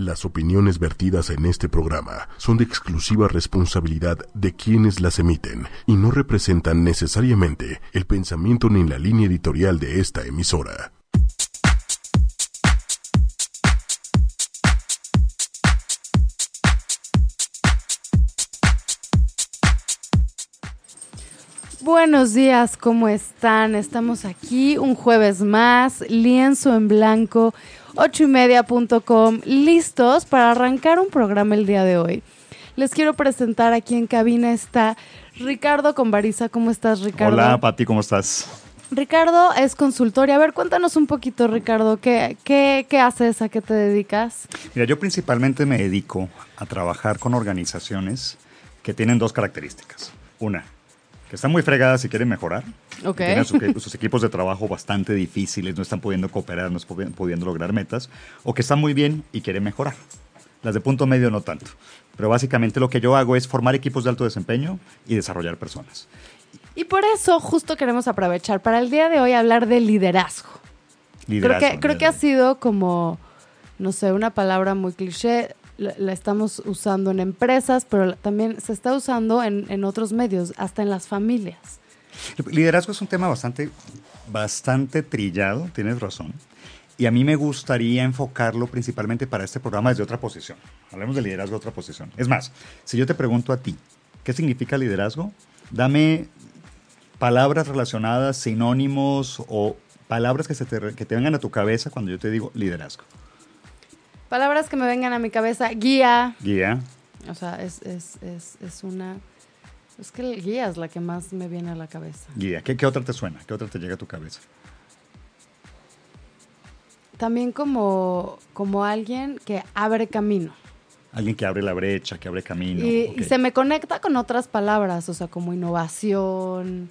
Las opiniones vertidas en este programa son de exclusiva responsabilidad de quienes las emiten y no representan necesariamente el pensamiento ni la línea editorial de esta emisora. Buenos días, ¿cómo están? Estamos aquí un jueves más, lienzo en blanco, ochoymedia.com, listos para arrancar un programa el día de hoy. Les quiero presentar aquí en cabina está Ricardo Convariza. ¿Cómo estás, Ricardo? Hola, Pati, ¿cómo estás? Ricardo es consultor. Y a ver, cuéntanos un poquito, Ricardo, ¿qué, qué, qué haces? ¿A qué te dedicas? Mira, yo principalmente me dedico a trabajar con organizaciones que tienen dos características. Una, que están muy fregadas y quieren mejorar. Tienen sus, sus equipos de trabajo bastante difíciles, no están pudiendo cooperar, no están pudi- pudiendo lograr metas. O que están muy bien y quieren mejorar. Las de punto medio no tanto. Pero básicamente lo que yo hago es formar equipos de alto desempeño y desarrollar personas. Y por eso justo queremos aprovechar para el día de hoy hablar de liderazgo. Liderazgo, creo que, creo que ha sido como, no sé, una palabra muy cliché. La, la estamos usando en empresas, pero también se está usando en, en otros medios, hasta en las familias. Liderazgo es un tema bastante, bastante trillado, tienes razón. Y a mí me gustaría enfocarlo principalmente para este programa desde otra posición. Hablemos de liderazgo de otra posición. Es más, si yo te pregunto a ti, ¿qué significa liderazgo? Dame palabras relacionadas, sinónimos o palabras que, se te, que te vengan a tu cabeza cuando yo te digo liderazgo. Palabras que me vengan a mi cabeza, guía, Guía, o sea, es, es, es, es una... Es que el guía es la que más me viene a la cabeza. guía. ¿Qué, ¿Qué otra te suena? ¿Qué otra te llega a tu cabeza? También como, como alguien que abre camino. Alguien que abre la brecha, que abre camino. Y, se me conecta con otras palabras, o sea, como innovación,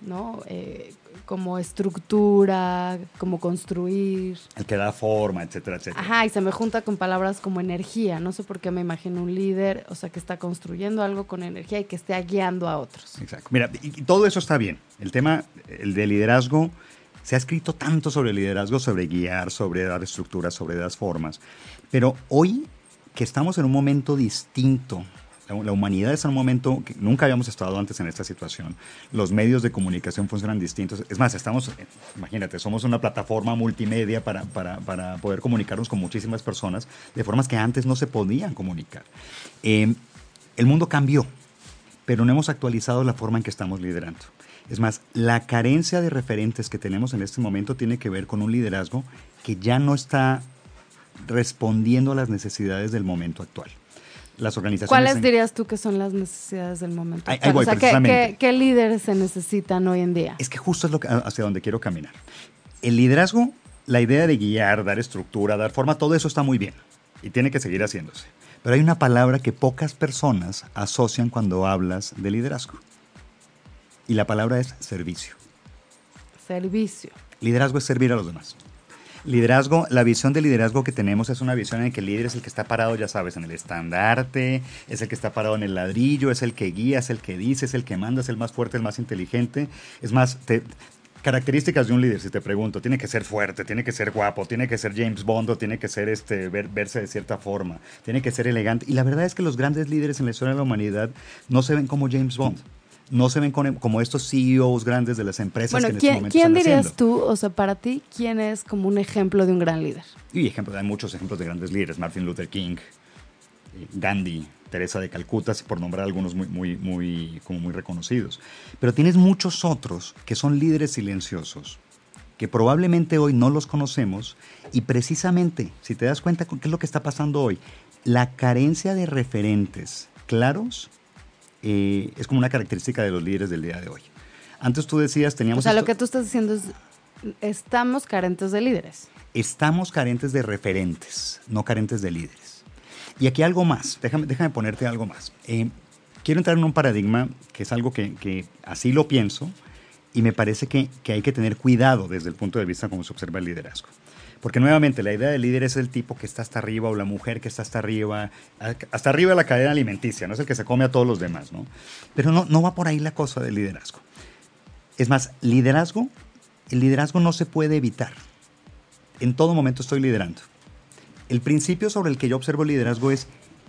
¿no? Eh, como estructura, como construir. El que da forma, etcétera, etcétera. Ajá, y se me junta con palabras como energía. No sé por qué me imagino un líder, o sea, que está construyendo algo con energía y que esté guiando a otros. Exacto. Mira, y, y todo eso está bien. El tema, el de liderazgo, se ha escrito tanto sobre liderazgo, sobre guiar, sobre dar estructuras, sobre dar formas. Pero hoy que estamos en un momento distinto, la, humanidad está en un momento que nunca habíamos estado antes en esta situación. Los medios de comunicación funcionan distintos. Es más, estamos, eh, imagínate, somos una plataforma multimedia para, para, para poder comunicarnos con muchísimas personas de formas que antes no se podían comunicar. Eh, el mundo cambió pero no hemos actualizado la forma en que estamos liderando. Es más, la carencia de referentes que tenemos en este momento tiene que ver con un liderazgo que ya no está respondiendo a las necesidades del momento actual. Las organizaciones... ¿Cuáles en- diría tú que son las necesidades del momento? Ahí- actual? ahí voy, o sea, ¿qué, precisamente. qué, qué líderes se necesitan hoy en día? Es que justo es lo que, hacia donde quiero caminar. El liderazgo, la idea de guiar, dar estructura, dar forma, todo eso está muy bien y tiene que seguir haciéndose. Pero hay una palabra que pocas personas asocian cuando hablas de liderazgo. Y la palabra es servicio. Servicio. Liderazgo es servir a los demás. Liderazgo, la visión de liderazgo que tenemos es una visión en que el líder es el que está parado, ya sabes, en el estandarte, es el que está parado en el ladrillo, es el que guía, es el que dice, es el que manda, es el más fuerte, el más inteligente. Es más, te- características de un líder, si te pregunto, tiene que ser fuerte, tiene que ser guapo, tiene que ser James Bond, o tiene que ser este, ver- verse de cierta forma, tiene que ser elegante. Y la verdad es que los grandes líderes en la historia de la humanidad no se ven como James Bond. No se ven con- como estos CEOs grandes de las empresas Bueno, que en este ¿quién, momento quién están dirías haciendo. tú, o sea, para ti, quién es como un ejemplo de un gran líder? Y ejemplos, hay muchos ejemplos de grandes líderes, Martin Luther King, eh, Gandhi, Teresa de Calcuta, por nombrar algunos muy, muy, muy, como muy reconocidos. Pero tienes muchos otros que son líderes silenciosos, que probablemente hoy no los conocemos y precisamente, si te das cuenta qué es lo que está pasando hoy, la carencia de referentes claros eh, es como una característica de los líderes del día de hoy. Antes tú decías, teníamos... O sea, lo que tú estás diciendo es, estamos carentes de líderes. estamos carentes de referentes, no carentes de líderes. Y aquí algo más, déjame, déjame ponerte algo más. Eh, quiero entrar en un paradigma que es algo que, que así lo pienso y me parece que, que hay que tener cuidado desde el punto de vista como se observa el liderazgo. Porque nuevamente la idea del líder es el tipo que está hasta arriba o la mujer que está hasta arriba, hasta arriba de la cadena alimenticia, no es el que se come a todos los demás, ¿no? Pero no, no va por ahí la cosa del liderazgo. Es más, liderazgo, el liderazgo no se puede evitar. En todo momento estoy liderando. El principio sobre el que yo observo el liderazgo es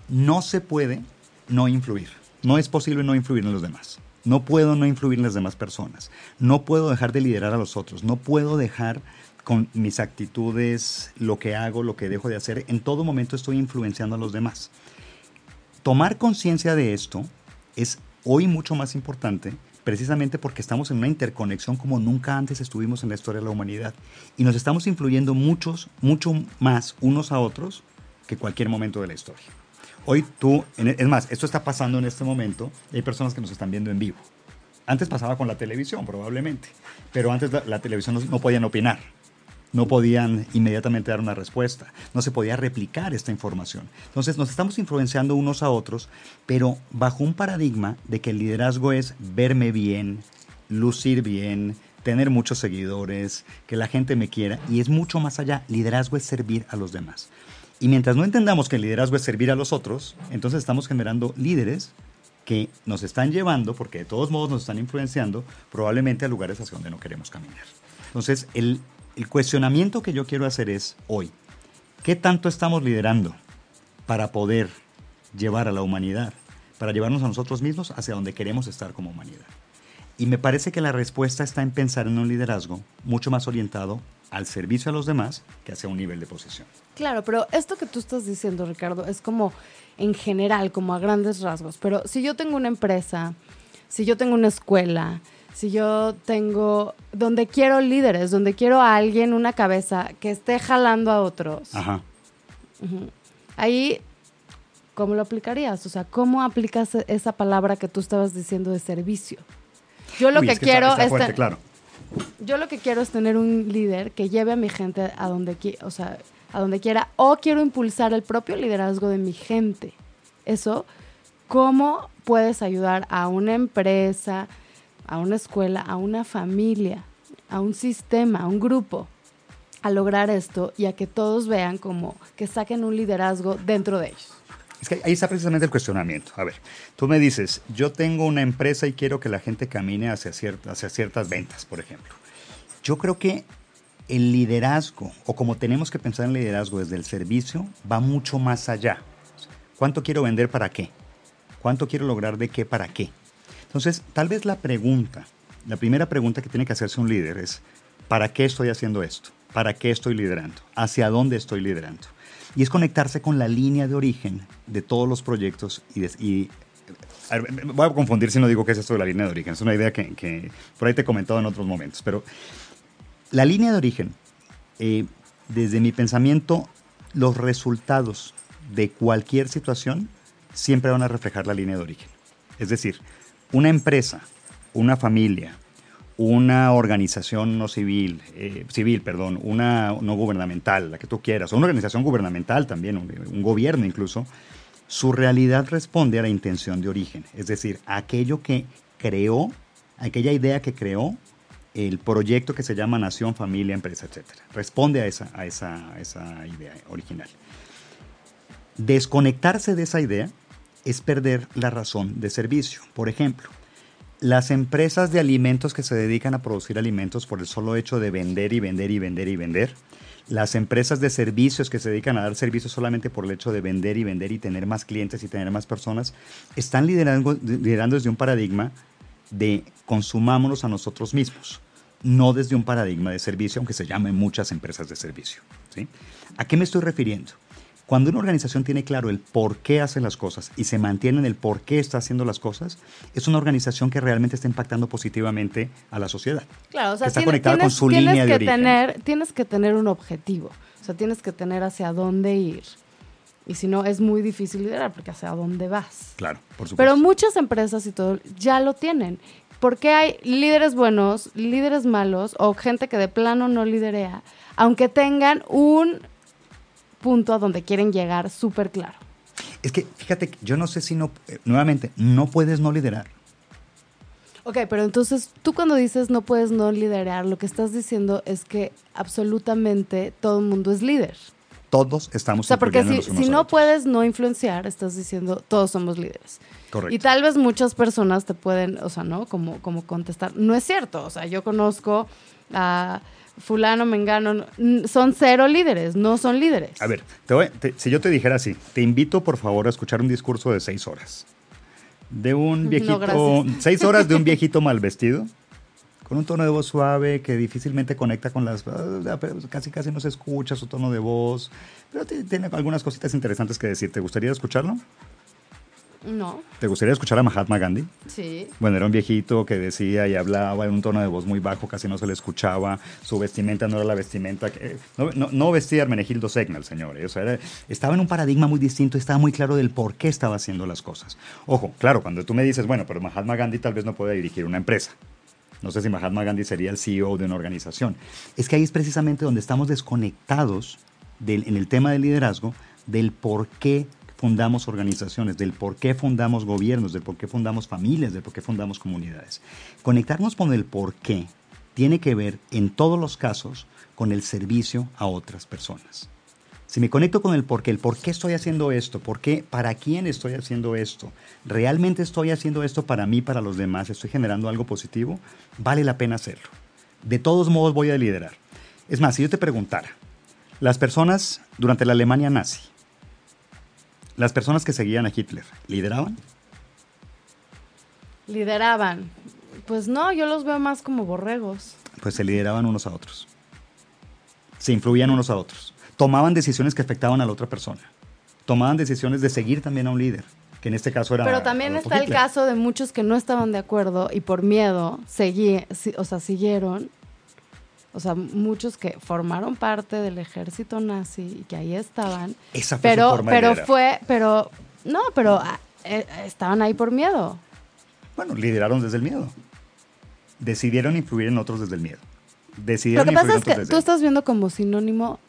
no se puede no influir. No es posible no influir en los demás. No puedo no influir en las demás personas. No puedo dejar de liderar a los otros. No puedo dejar con mis actitudes, lo que hago, lo que dejo de hacer. En todo momento estoy influenciando a los demás. Tomar conciencia de esto es hoy mucho más importante precisamente porque estamos en una interconexión como nunca antes estuvimos en la historia de la humanidad y nos estamos influyendo muchos, mucho más unos a otros que cualquier momento de la historia. Hoy tú, es más, esto está pasando en este momento, hay personas que nos están viendo en vivo. Antes pasaba con la televisión, probablemente, pero antes la, televisión no, no podían opinar, no podían inmediatamente dar una respuesta, no se podía replicar esta información. Entonces nos estamos influenciando unos a otros, pero bajo un paradigma de que el liderazgo es verme bien, lucir bien, tener muchos seguidores, que la gente me quiera, y es mucho más allá. Liderazgo es servir a los demás. Y mientras no entendamos que el liderazgo es servir a los otros, entonces estamos generando líderes que nos están llevando, porque de todos modos nos están influenciando, probablemente a lugares hacia donde no queremos caminar. Entonces, el, cuestionamiento que yo quiero hacer es hoy, ¿qué tanto estamos liderando para poder llevar a la humanidad, para llevarnos a nosotros mismos hacia donde queremos estar como humanidad? Y me parece que la respuesta está en pensar en un liderazgo mucho más orientado al servicio a los demás que hacia un nivel de posesión. Claro, pero esto que tú estás diciendo, Ricardo, es como en general, como a grandes rasgos. Pero si yo tengo una empresa, si yo tengo una escuela, si yo tengo, donde quiero líderes, donde quiero a alguien, una cabeza que esté jalando a otros, Ajá. ahí, ¿cómo lo aplicarías? O sea, ¿cómo aplicas esa palabra que tú estabas diciendo de servicio? Yo lo que, quiero es... claro yo lo que quiero es tener un líder que lleve a mi gente a donde, o sea, a donde quiera o quiero impulsar el propio liderazgo de mi gente. Eso, ¿cómo puedes ayudar a una empresa, a una escuela, a una familia, a un sistema, a un grupo a lograr esto y a que todos vean como que saquen un liderazgo dentro de ellos? Es que ahí está precisamente el cuestionamiento. A ver, tú me dices, yo tengo una empresa y quiero que la gente camine hacia, ciertas ventas, por ejemplo. Yo creo que el liderazgo, o como tenemos que pensar en liderazgo desde el servicio, va mucho más allá. ¿Cuánto quiero vender para qué? ¿Cuánto quiero lograr de qué para qué? Entonces, tal vez la pregunta, la primera pregunta que tiene que hacerse un líder es, ¿para qué estoy haciendo esto? ¿Para qué estoy liderando? ¿Hacia dónde estoy liderando? y es conectarse con la línea de origen de todos los proyectos y, voy a confundir si no digo qué es esto de la línea de origen, es una idea que, por ahí te he comentado en otros momentos, pero la línea de origen, eh, desde mi pensamiento, los resultados de cualquier situación siempre van a reflejar la línea de origen. Es decir, una empresa, una familia, una organización no civil, eh, civil, perdón, una no gubernamental, la que tú quieras, o una organización gubernamental también, un, gobierno incluso, su realidad responde a la intención de origen, es decir, aquello que creó, aquella idea que creó el proyecto que se llama nación, familia, empresa, etc. Responde a esa, a esa, a esa idea original. Desconectarse de esa idea es perder la razón de servicio. Por ejemplo, las empresas de alimentos que se dedican a producir alimentos por el solo hecho de vender y vender y vender y vender, las empresas de servicios que se dedican a dar servicios solamente por el hecho de vender y vender y tener más clientes y tener más personas, están liderando, desde un paradigma de consumámonos a nosotros mismos, no desde un paradigma de servicio, aunque se llamen muchas empresas de servicio. ¿sí? ¿A qué me estoy refiriendo? Cuando una organización tiene claro el por qué hace las cosas y se mantiene en el por qué está haciendo las cosas, es una organización que realmente está impactando positivamente a la sociedad. Claro, o sea, está conectada con su línea de origen. Tener, tienes que tener un objetivo, o sea, tienes que tener hacia dónde ir. Y si no, es muy difícil liderar porque hacia dónde vas. Claro, por supuesto. Pero muchas empresas y todo ya lo tienen. Porque hay líderes buenos, líderes malos o gente que de plano no liderea, aunque tengan un punto a donde quieren llegar súper claro. Es que, fíjate, yo no sé si no, eh, nuevamente, no puedes no liderar. Ok, pero entonces tú cuando dices no puedes no liderar, lo que estás diciendo es que absolutamente todo el mundo es líder. Todos estamos O sea, porque si, si no puedes no influenciar, estás diciendo todos somos líderes. Correcto. Y tal vez muchas personas te pueden, o sea, ¿no? Como, como contestar. No es cierto. O sea, yo conozco a fulano, mengano, son cero líderes, no son líderes. A ver, te voy- te- si yo te dijera así, te invito por favor a escuchar un discurso de seis horas. De un viejito, seis horas de un viejito mal vestido, con un tono de voz suave que difícilmente conecta con las... ah, Casi casi no se escucha su tono de voz, pero ti- tiene algunas cositas interesantes que decir. ¿Te gustaría escucharlo? No, ¿Te gustaría escuchar a Mahatma Gandhi? sí. Bueno, era un viejito que decía y hablaba en un tono de voz muy bajo, casi no se le escuchaba. Su vestimenta no era la vestimenta que. No, no- no vestía Hermenegildo Segna, el señor. ¿eh? O sea, era- estaba en un paradigma muy distinto, estaba muy claro del por qué estaba haciendo las cosas. Ojo, claro, cuando tú me dices, bueno, pero Mahatma Gandhi tal vez no puede dirigir una empresa. No sé si Mahatma Gandhi sería el CEO de una organización. Es que ahí es precisamente donde estamos desconectados del- en el tema del liderazgo del por qué fundamos organizaciones, del por qué fundamos gobiernos, del por qué fundamos familias, del por qué fundamos comunidades. Conectarnos con el por qué tiene que ver en todos los casos con el servicio a otras personas. Si me conecto con el por qué, el por qué estoy haciendo esto, por qué, para quién estoy haciendo esto, realmente estoy haciendo esto para mí, para los demás, estoy generando algo positivo, vale la pena hacerlo. De todos modos voy a liderar. Es más, si yo te preguntara, las personas durante la Alemania nazi, las personas que seguían a Hitler, ¿lideraban? Lideraban. Pues no, yo los veo más como borregos. Pues se lideraban unos a otros. Se influían unos a otros. Tomaban decisiones que afectaban a la otra persona. Tomaban decisiones de seguir también a un líder, que en este caso era Pero también Adolfo está el caso de muchos que no estaban de acuerdo y por miedo seguí, o sea, siguieron. O sea, muchos que formaron parte del ejército nazi y que ahí estaban. Esa fue su Pero, forma de pero fue, pero, no, pero ah, eh, estaban ahí por miedo. Bueno, lideraron desde el miedo. Decidieron influir en otros desde el miedo. Lo Decidieron que pasa es que tú estás viendo como sinónimo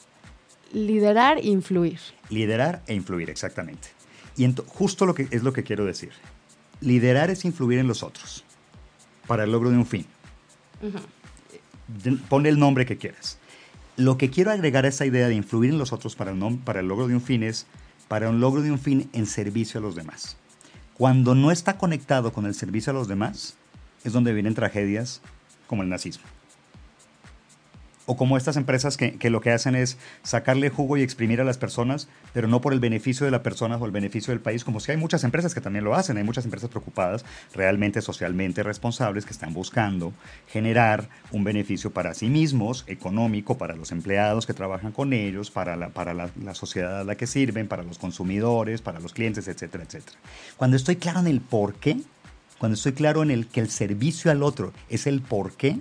liderar e influir. Liderar e influir, exactamente. Y justo lo que es lo que quiero decir. Liderar es influir en los otros para el logro de un fin. Ponle el nombre que quieras. Lo que quiero agregar a esa idea de influir en los otros para el, para el logro de un fin es para un logro de un fin en servicio a los demás. Cuando no está conectado con el servicio a los demás, es donde vienen tragedias como el nazismo. O como estas empresas que, que lo que hacen es sacarle jugo y exprimir a las personas, pero no por el beneficio de la persona o el beneficio del país, como si hay muchas empresas que también lo hacen, hay muchas empresas preocupadas, realmente socialmente responsables, que están buscando generar un beneficio para sí mismos, económico, para los empleados que trabajan con ellos, para la, para la, la sociedad a la que sirven, para los consumidores, para los clientes, etcétera, etcétera. Cuando estoy claro en el por qué, cuando estoy claro en el que el servicio al otro es el por qué,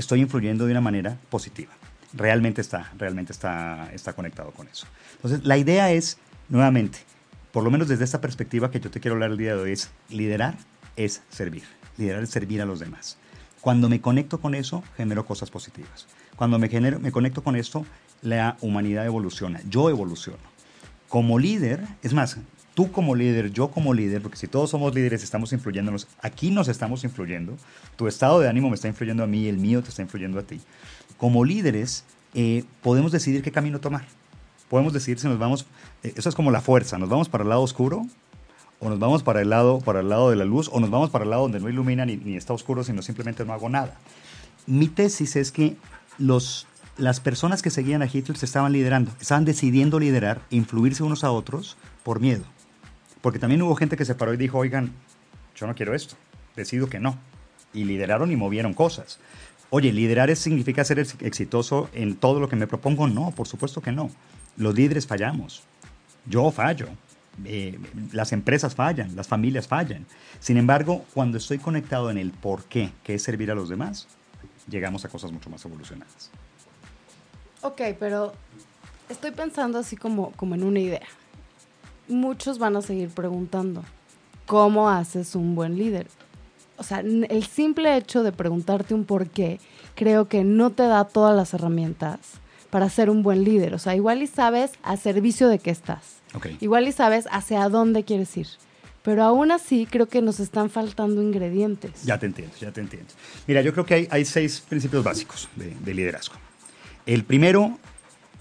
estoy influyendo de una manera positiva. Realmente está, realmente está, está conectado con eso. Entonces, la idea es, nuevamente, por lo menos desde esta perspectiva que yo te quiero hablar el día de hoy, es liderar es servir. Liderar es servir a los demás. Cuando me conecto con eso, genero cosas positivas. Cuando me, genero, me conecto con esto, la humanidad evoluciona. Yo evoluciono. Como líder, es más, tú como líder, yo como líder, porque si todos somos líderes estamos influyéndonos, aquí nos estamos influyendo, tu estado de ánimo me está influyendo a mí, el mío te está influyendo a ti. Como líderes eh, podemos decidir qué camino tomar. Podemos decidir si nos vamos, eh, eso es como la fuerza, nos vamos para el lado oscuro o nos vamos para el lado, para el lado de la luz o nos vamos para el lado donde no ilumina ni, ni está oscuro, sino simplemente no hago nada. Mi tesis es que los, las personas que seguían a Hitler se estaban liderando, estaban decidiendo liderar, influirse unos a otros por miedo. Porque también hubo gente que se paró y dijo, oigan, yo no quiero esto, decido que no. Y lideraron y movieron cosas. Oye, liderar significa ser ex- exitoso en todo lo que me propongo. No, por supuesto que no. Los líderes fallamos. Yo fallo. Eh, las empresas fallan, las familias fallan. Sin embargo, cuando estoy conectado en el por qué, que es servir a los demás, llegamos a cosas mucho más evolucionadas. Ok, pero estoy pensando así como, como en una idea. Muchos van a seguir preguntando, ¿cómo haces un buen líder? O sea, el simple hecho de preguntarte un por qué, creo que no te da todas las herramientas para ser un buen líder. O sea, igual y sabes a servicio de qué estás. Ok. Igual y sabes hacia dónde quieres ir. Pero aún así creo que nos están faltando ingredientes. Ya te entiendo, ya te entiendo. Mira, yo creo que hay, hay seis principios básicos de, de liderazgo. El primero,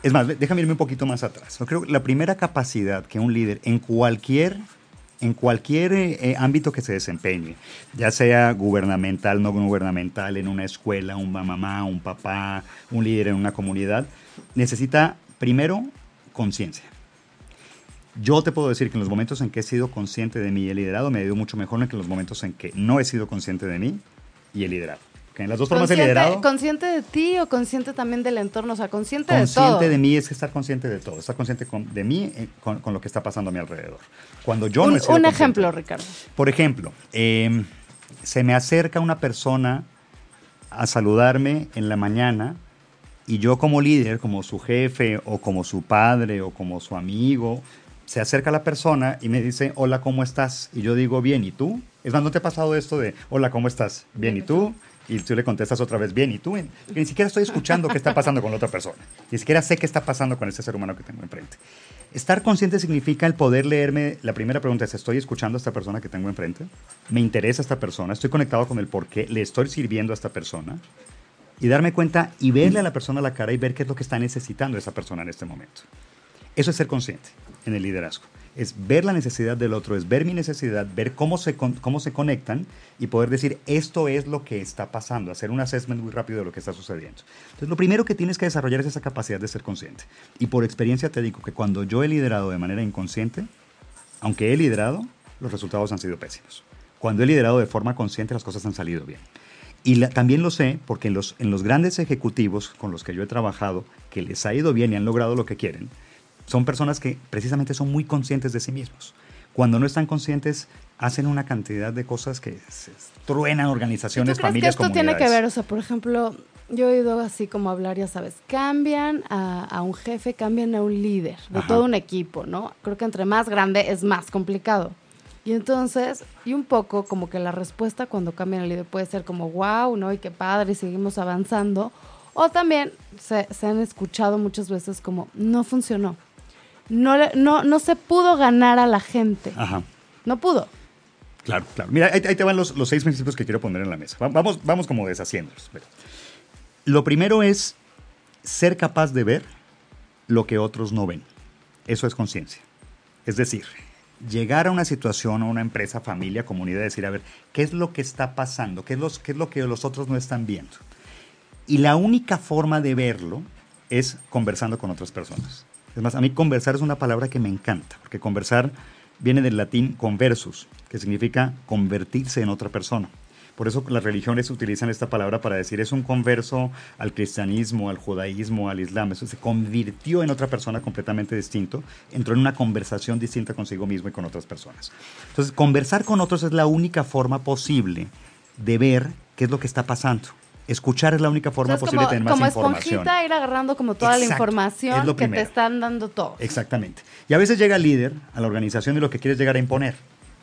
es más, déjame irme un poquito más atrás. Yo creo que la primera capacidad que un líder en cualquier en cualquier eh, ámbito que se desempeñe, ya sea gubernamental, no gubernamental, en una escuela, un mamá, un papá, un líder en una comunidad, necesita primero conciencia. Yo te puedo decir que en los momentos en que he sido consciente de mí y he liderado, me ha ido mucho mejor que en los momentos en que no he sido consciente de mí y he liderado. Que en las dos formas he liderado. ¿Consciente de ti o consciente también del entorno? O sea, consciente, de todo. Consciente de mí es estar consciente de todo. Estar consciente de mí eh, con, lo que está pasando a mi alrededor. Cuando yo un, no he sido Un ejemplo, Ricardo. Por ejemplo, em, se me acerca una persona a saludarme en la mañana y yo como líder, como su jefe o como su padre o como su amigo, se acerca a la persona y me dice, hola, ¿cómo estás? Y yo digo, bien, ¿y tú? Es más, ¿no te ha pasado esto de, hola, ¿cómo estás? Bien, ¿y tú? Y tú le contestas otra vez, bien, ¿y tú? ni siquiera estoy escuchando qué está pasando con la otra persona. Ni siquiera sé qué está pasando con ese ser humano que tengo enfrente. Estar consciente significa el poder leerme. La primera pregunta es, ¿estoy escuchando a esta persona que tengo enfrente? ¿Me interesa esta persona? ¿Estoy conectado con el por qué? ¿Le estoy sirviendo a esta persona? Y darme cuenta y verle a la persona a la cara y ver qué es lo que está necesitando esa persona en este momento. Eso es ser consciente en el liderazgo. Es ver la necesidad del otro, es ver mi necesidad, ver cómo se, cómo se conectan y poder decir, esto es lo que está pasando, hacer un assessment muy rápido de lo que está sucediendo. Entonces, lo primero que tienes que desarrollar es esa capacidad de ser consciente. Y por experiencia te digo que cuando yo he liderado de manera inconsciente, aunque he liderado, los resultados han sido pésimos. Cuando he liderado de forma consciente, las cosas han salido bien. Y también lo sé porque en los, en los grandes ejecutivos con los que yo he trabajado, que les ha ido bien y han logrado lo que quieren, son personas que precisamente son muy conscientes de sí mismos. Cuando no están conscientes, hacen una cantidad de cosas que se truenan organizaciones, ¿Tú familias, que esto tiene que ver, o sea, por ejemplo, yo he oído así como hablar, ya sabes, cambian a, un jefe, cambian a un líder de todo un equipo, ¿no? Creo que entre más grande es más complicado. Y entonces, y un poco como que la respuesta cuando cambian al líder puede ser como, wow, ¿no? Y qué padre, y seguimos avanzando. O también se, se han escuchado muchas veces como, no funcionó no, no, no se pudo ganar a la gente. Ajá. No pudo. Claro, claro. Mira, ahí, te van los, seis principios que quiero poner en la mesa. Vamos, vamos como deshaciéndolos. Lo primero es ser capaz de ver lo que otros no ven. Eso es conciencia. Es decir, llegar a una situación, a una empresa, familia, comunidad, decir, a ver, ¿qué es lo que está pasando? ¿Qué es, qué es lo que los otros no están viendo? Y la única forma de verlo es conversando con otras personas. Es más, a mí conversar es una palabra que me encanta, porque conversar viene del latín conversus, que significa convertirse en otra persona. Por eso las religiones utilizan esta palabra para decir es un converso al cristianismo, al judaísmo, al islam. Eso se convirtió en otra persona completamente distinto, entró en una conversación distinta consigo mismo y con otras personas. Entonces, conversar con otros es la única forma posible de ver qué es lo que está pasando escuchar es la única forma posible de tener más información. Como esponjita ir agarrando como toda la información que te están dando todo. Exactamente. Y a veces llega el líder a la organización y lo que quiere es llegar a imponer.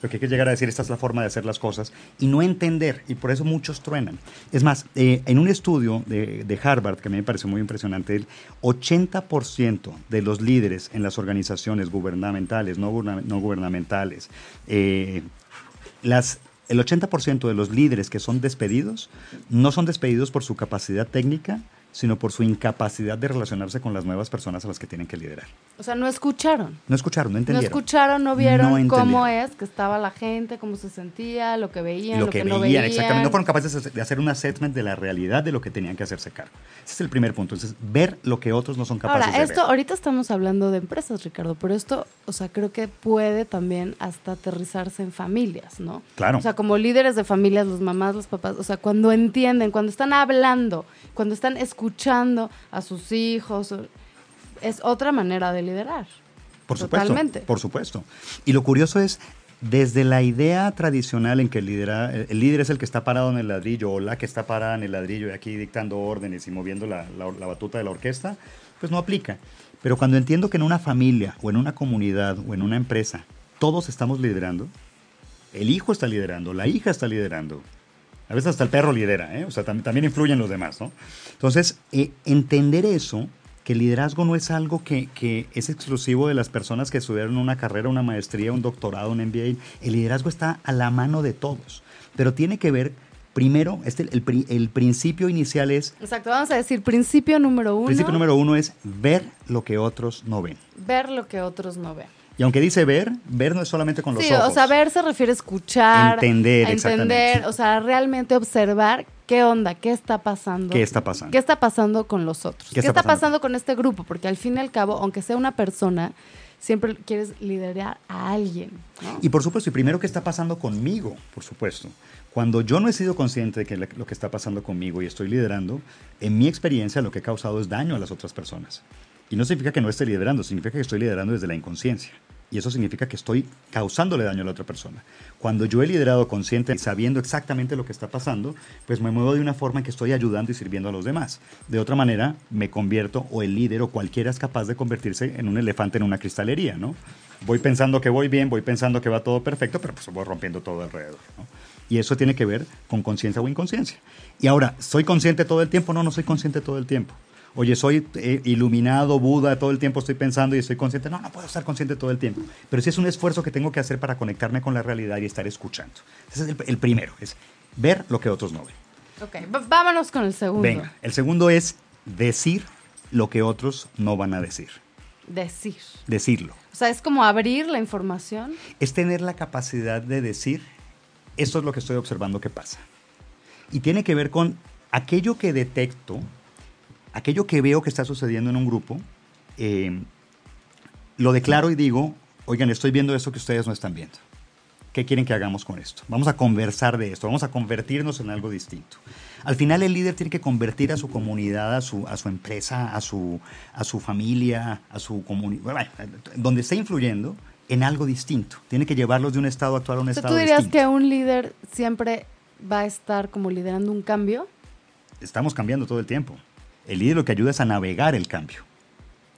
Lo que quiere llegar a decir, esta es la forma de hacer las cosas, y no entender, y por eso muchos truenan. Es más, eh, en un estudio de, Harvard, que a mí me pareció muy impresionante, el 80% de los líderes en las organizaciones gubernamentales, no, gubernamentales, eh, las el 80% de los líderes que son despedidos no son despedidos por su capacidad técnica, sino por su incapacidad de relacionarse con las nuevas personas a las que tienen que liderar. O sea, no escucharon. No escucharon, no entendieron. No escucharon, no vieron cómo es, que estaba la gente, cómo se sentía, lo que veían, lo, que, no veían. Exactamente, no fueron capaces de hacer un assessment de la realidad de lo que tenían que hacerse cargo. Ese es el primer punto, entonces, ver lo que otros no son capaces Ahora, esto, ahorita estamos hablando de empresas, Ricardo, pero esto, o sea, creo que puede también hasta aterrizarse en familias, ¿no? Claro. O sea, como líderes de familias, los mamás, los papás, o sea, cuando entienden, cuando están hablando, cuando están escuchando, escuchando a sus hijos. Es otra manera de liderar. Por supuesto. Por supuesto. Y lo curioso es, desde la idea tradicional en que el, el líder es el que está parado en el ladrillo o la que está parada en el ladrillo y aquí dictando órdenes y moviendo la, la, batuta de la orquesta, pues no aplica. Pero cuando entiendo que en una familia o en una comunidad o en una empresa todos estamos liderando, el hijo está liderando, la hija está liderando, a veces hasta el perro lidera, ¿eh? o sea, también, influyen los demás, ¿no? Entonces, eh, entender eso, que el liderazgo no es algo que, que, es exclusivo de las personas que estudiaron una carrera, una maestría, un doctorado, un MBA. El liderazgo está a la mano de todos, pero tiene que ver Primero, este, el, el, principio inicial es... Exacto, vamos a decir, principio número uno. Principio número uno es ver lo que otros no ven. Ver lo que otros no ven. Y aunque dice ver, ver no es solamente con los Sí, ojos. o sea, ver se refiere a escuchar. Entender, a entender, o sea, realmente observar qué onda, qué está pasando. ¿Qué está pasando? ¿Qué está pasando con los otros? ¿Qué ¿Qué, está pasando? pasando con este grupo? Porque al fin y al cabo, aunque sea una persona, siempre quieres liderar a alguien. ¿no? Y por supuesto, y primero, ¿qué está pasando conmigo? Por supuesto. Cuando yo no he sido consciente de que lo que está pasando conmigo y estoy liderando, en mi experiencia lo que he causado es daño a las otras personas. Y no significa que no esté liderando, significa que estoy liderando desde la inconsciencia. Y eso significa que estoy causándole daño a la otra persona. Cuando yo he liderado consciente y sabiendo exactamente lo que está pasando, pues me muevo de una forma en que estoy ayudando y sirviendo a los demás. De otra manera, me convierto, o el líder o cualquiera es capaz de convertirse en un elefante en una cristalería, ¿no? Voy pensando que voy bien, voy pensando que va todo perfecto, pero pues voy rompiendo todo alrededor. Y eso tiene que ver con conciencia o inconsciencia. Y ahora, ¿soy consciente todo el tiempo? No, no soy consciente todo el tiempo. Oye, soy eh, iluminado, Buda, todo el tiempo estoy pensando y estoy consciente. No, no puedo estar consciente todo el tiempo. Pero sí es un esfuerzo que tengo que hacer para conectarme con la realidad y estar escuchando. Ese es el, el primero, es ver lo que otros no ven. Ok, vámonos con el segundo. Venga, el segundo es decir lo que otros no van a decir. Decir. Decirlo. O sea, es como abrir la información. es tener la capacidad de decir, esto es lo que estoy observando que pasa. Y tiene que ver con aquello que detecto, aquello que veo que está sucediendo en un grupo, eh, lo declaro y digo, oigan, estoy viendo eso que ustedes no están viendo. ¿Qué quieren que hagamos con esto? Vamos a conversar de esto, vamos a convertirnos en algo distinto. Al final el líder tiene que convertir a su comunidad, a su, a su empresa, a su, a su familia, a su comunidad, donde esté influyendo, en algo distinto. Tiene que llevarlos de un estado actual a un estado ¿Tú dirías distinto. que un líder siempre va a estar como liderando un cambio? Estamos cambiando todo el tiempo. El líder lo que ayuda es a navegar el cambio.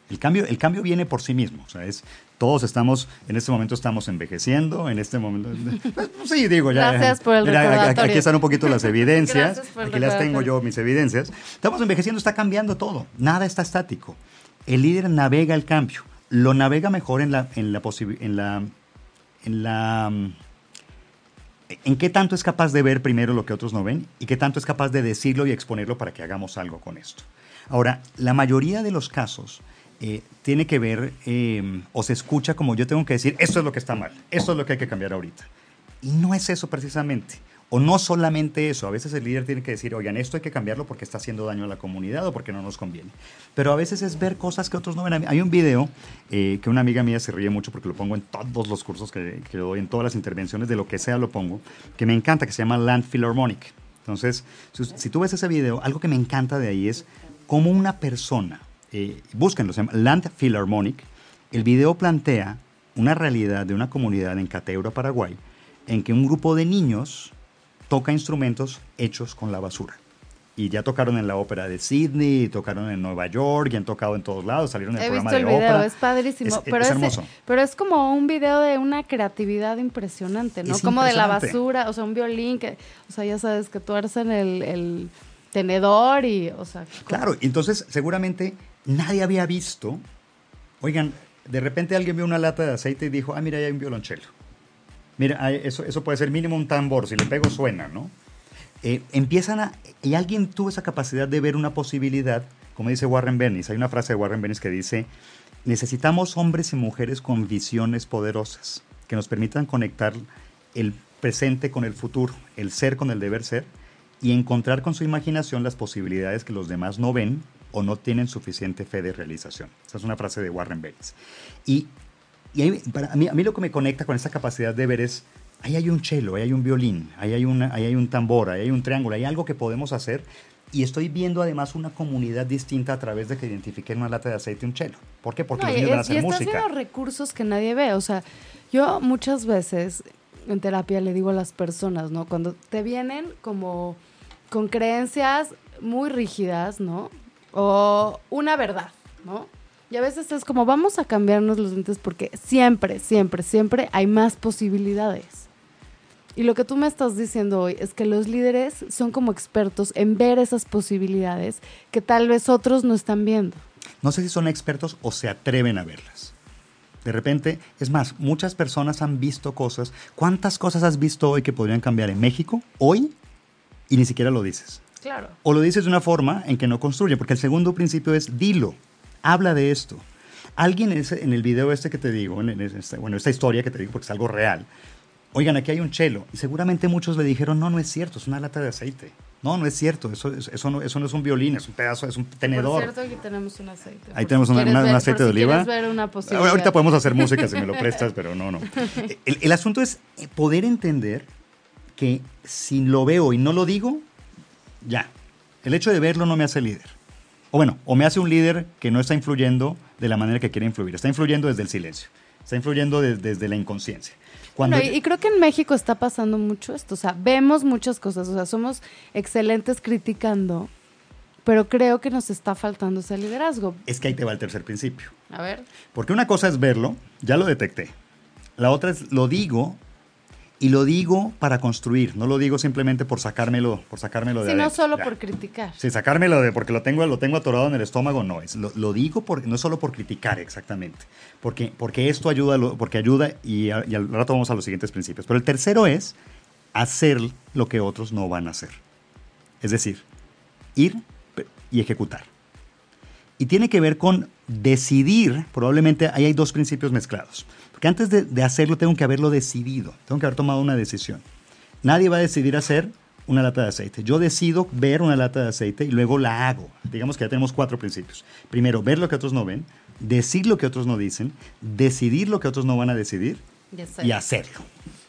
El cambio, el cambio viene por sí mismo. O sea, es, todos estamos, en este momento estamos envejeciendo, en este momento... pues, sí, digo, ya. Gracias por el mira, aquí- están un poquito las evidencias. Aquí las tengo yo, mis evidencias. Estamos envejeciendo, está cambiando todo. Nada está estático. El líder navega el cambio. Lo navega mejor en la, en la, en la, en la mm, en qué tanto es capaz de ver primero lo que otros no ven y qué tanto es capaz de decirlo y exponerlo para que hagamos algo con esto. Ahora, la mayoría de los casos eh, tiene que ver eh, o se escucha como yo tengo que decir, esto es lo que está mal, esto es lo que hay que cambiar ahorita. Y no es eso precisamente. O no solamente eso, a veces el líder tiene que decir, oigan, esto hay que cambiarlo porque está haciendo daño a la comunidad o porque no nos conviene. Pero a veces es ver cosas que otros no ven. Hay un video eh, que una amiga mía se ríe mucho porque lo pongo en todos los cursos que, que doy, en todas las intervenciones, de lo que sea lo pongo, que me encanta, que se llama Land Philharmonic. Entonces, si, si tú ves ese video, algo que me encanta de ahí es cómo una persona, eh, búsquenlo, se llama Land Philharmonic, el video plantea una realidad de una comunidad en Cateura, Paraguay, en que un grupo de niños toca instrumentos hechos con la basura. Y ya tocaron en la ópera de Sydney, tocaron en Nueva York, y han tocado en todos lados, salieron en el He programa visto el de video, ópera. es padrísimo. Es- pero, es es, hermoso. pero es como un video de una creatividad impresionante, ¿no? Es como de la basura, o sea, un violín que, o sea, ya sabes que tuercen el, el tenedor y, o sea, Claro, entonces seguramente nadie había visto. Oigan, de repente alguien vio una lata de aceite y dijo, ah, mira, ahí hay un violonchelo. Mira, eso, eso puede ser mínimo un tambor, si le pego suena, ¿no? Eh, empiezan a... Y alguien tuvo esa capacidad de ver una posibilidad, como dice Warren Bennis, hay una frase de Warren Bennis que dice, necesitamos hombres y mujeres con visiones poderosas, que nos permitan conectar el presente con el futuro, el ser con el deber ser, y encontrar con su imaginación las posibilidades que los demás no ven o no tienen suficiente fe de realización. Esa es una frase de Warren Bennis. Y, y ahí, para mí, a mí lo que me conecta con esa capacidad de ver es, ahí hay un cello, ahí hay un violín, ahí hay, una, ahí hay un tambor, ahí hay un triángulo, hay algo que podemos hacer. Y estoy viendo además una comunidad distinta a través de que identifique en una lata de aceite un cello. ¿Por qué? Porque No, los y, niños van a es- y hacer estás música. viendo recursos que nadie ve. O sea, yo muchas veces en terapia le digo a las personas, ¿no? Cuando te vienen como con creencias muy rígidas, ¿no? O una verdad, ¿no? Y a veces es como, vamos a cambiarnos los lentes porque siempre, siempre, siempre hay más posibilidades. Y lo que tú me estás diciendo hoy es que los líderes son como expertos en ver esas posibilidades que tal vez otros no están viendo. No sé si son expertos o se atreven a verlas. De repente, es más, muchas personas han visto cosas. ¿Cuántas cosas has visto hoy que podrían cambiar en México hoy y ni siquiera lo dices? Claro. O lo dices de una forma en que no construye, porque el segundo principio es dilo, habla de esto. alguien en, el video este que te digo, en, esta, bueno, esta historia que te digo, porque es algo real, oigan, aquí hay un chelo. Y seguramente muchos le dijeron, no, no es cierto, es una lata de aceite. No, no es cierto, eso, es- eso, no, eso no es un violín, es un pedazo, es un tenedor. Por cierto, aquí tenemos un aceite. Ahí tenemos si una- un ver- aceite si de oliva. quieres ver una Ahorita podemos hacer música si me lo prestas, pero no, no. El, el asunto es poder entender que si lo veo y no lo digo, ya. El hecho de verlo no me hace líder. O bueno, o me hace un líder que no está influyendo de la manera que quiere influir. Está influyendo desde el silencio. Está influyendo de- desde la inconsciencia. Cuando, Bueno, y, y creo que en México está pasando mucho esto. O sea, vemos muchas cosas. O sea, somos excelentes criticando, pero creo que nos está faltando ese liderazgo. es que ahí te va el tercer principio. A ver. Porque una cosa es verlo, ya lo detecté. La otra es lo digo y lo digo para construir, no lo digo simplemente por sacármelo, por sacármelo de Sí, no solo Ya. por criticar. Sí, sacármelo de porque lo tengo, lo tengo atorado en el estómago, no. Es, lo, lo digo por, no solo por criticar exactamente, porque, porque esto ayuda, porque ayuda y, a- y al rato vamos a los siguientes principios. Pero el tercero es hacer lo que otros no van a hacer. Es decir, ir y ejecutar. Y tiene que ver con decidir, probablemente ahí hay dos principios mezclados. Porque antes de, de hacerlo tengo que haberlo decidido, tengo que haber tomado una decisión. Nadie va a decidir hacer una lata de aceite. Yo decido ver una lata de aceite y luego la hago. Digamos que ya tenemos cuatro principios. Primero, ver lo que otros no ven, decir lo que otros no dicen, decidir lo que otros no van a decidir Y hacer. y hacerlo.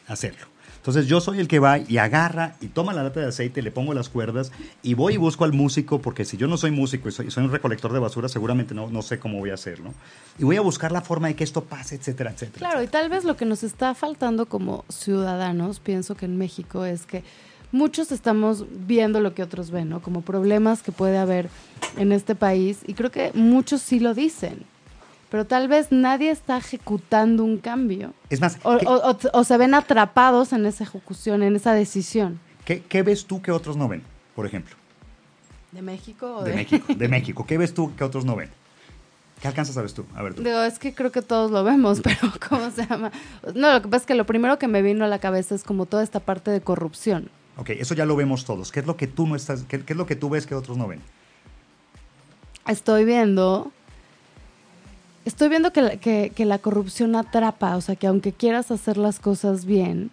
Hacerlo. Entonces yo soy el que va y agarra y toma la lata de aceite, le pongo las cuerdas y voy y busco al músico, porque si yo no soy músico y soy, soy un recolector de basura, seguramente no, no sé cómo voy a hacerlo. Y voy a buscar la forma de que esto pase, etcétera, etcétera. Claro, y tal vez lo que nos está faltando como ciudadanos, pienso que en México es que muchos estamos viendo lo que otros ven, ¿no? Como problemas que puede haber en este país y creo que muchos sí lo dicen, pero tal vez nadie está ejecutando un cambio Es más, o, ¿qué, o- o- o se ven atrapados en esa ejecución, en esa decisión. qué- qué ves tú que otros no ven, por ejemplo? ¿De México o De de, México, de México. ¿Qué ves tú que otros no ven? ¿Qué alcanzas a ver tú? A ver tú. Digo, es que creo que todos lo vemos, pero ¿cómo se llama? No, lo que pasa es que lo primero que me vino a la cabeza es como toda esta parte de corrupción. Ok, eso ya lo vemos todos. ¿Qué es lo que tú no estás, qué, qué es lo que tú ves que otros no ven? estoy viendo. Estoy viendo que la, corrupción atrapa, o sea, que aunque quieras hacer las cosas bien,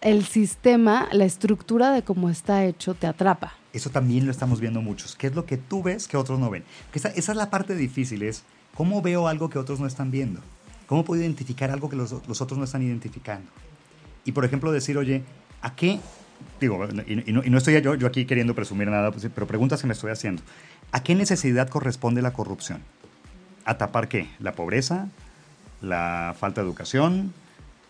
el sistema, la estructura de cómo está hecho, te atrapa. Eso también lo estamos viendo muchos. ¿Qué es lo que tú ves que otros no ven? Esa, es la parte difícil, es cómo veo algo que otros no están viendo. ¿Cómo puedo identificar algo que los, otros no están identificando? Y por ejemplo decir, oye, ¿a qué? Digo, y, y no, y no estoy yo, yo aquí queriendo presumir nada, pues, pero preguntas que me estoy haciendo. ¿A qué necesidad corresponde la corrupción? ¿A tapar qué? ¿La pobreza? ¿La falta de educación?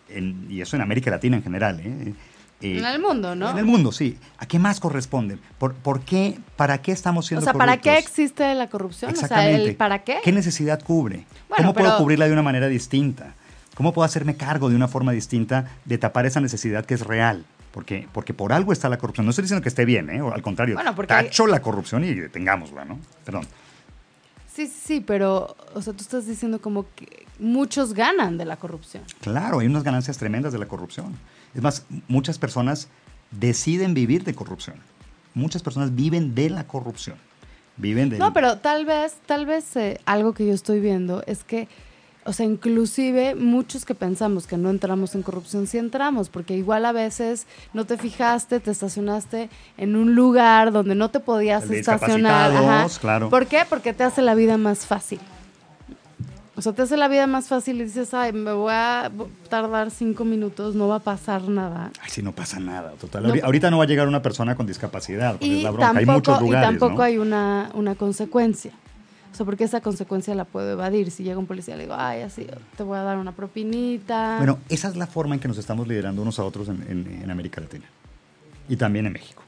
En- y eso en América Latina en general. ¿eh? Eh, En el mundo, ¿no? En el mundo, sí. ¿A qué más corresponde? ¿Por, por qué? ¿Para qué estamos O siendo sea, ¿para qué corruptos? existe la corrupción? O sea, Exactamente. el ¿para qué? ¿Qué necesidad cubre? Bueno, ¿Cómo puedo pero- cubrirla de una manera distinta? ¿Cómo puedo hacerme cargo de una forma distinta de tapar esa necesidad que es real? Porque, porque por algo está la corrupción. No estoy diciendo que esté bien, ¿eh? O al contrario, Bueno, porque tacho la corrupción y detengámosla, ¿no? Perdón. Sí, sí, sí, pero, o sea, tú estás diciendo como que muchos ganan de la corrupción. Claro, hay unas ganancias tremendas de la corrupción. Es más, muchas personas deciden vivir de corrupción. Muchas personas viven de la corrupción. Viven de... No, pero tal vez, tal vez eh, algo que yo estoy viendo es que, o sea, inclusive muchos que pensamos que no entramos en corrupción, sí entramos, porque igual a veces no te fijaste, te estacionaste en un lugar donde no te podías estacionar. discapacitados, claro. ¿Por qué? Porque te hace la vida más fácil. O sea, te hace la vida más fácil y dices, ay, me voy a tardar cinco minutos, no va a pasar nada. Ay, sí, no pasa nada. Total. No- Ahorita no va a llegar una persona con discapacidad, porque es Y la bronca. hay tampoco, muchos lugares, y tampoco ¿no? hay una, una consecuencia. O sea, porque esa consecuencia la puedo evadir. Si llega un policía le digo, ay, así, te voy a dar una propinita. Bueno, esa es la forma en que nos estamos liderando unos a otros en, en- en América Latina. Y también en México.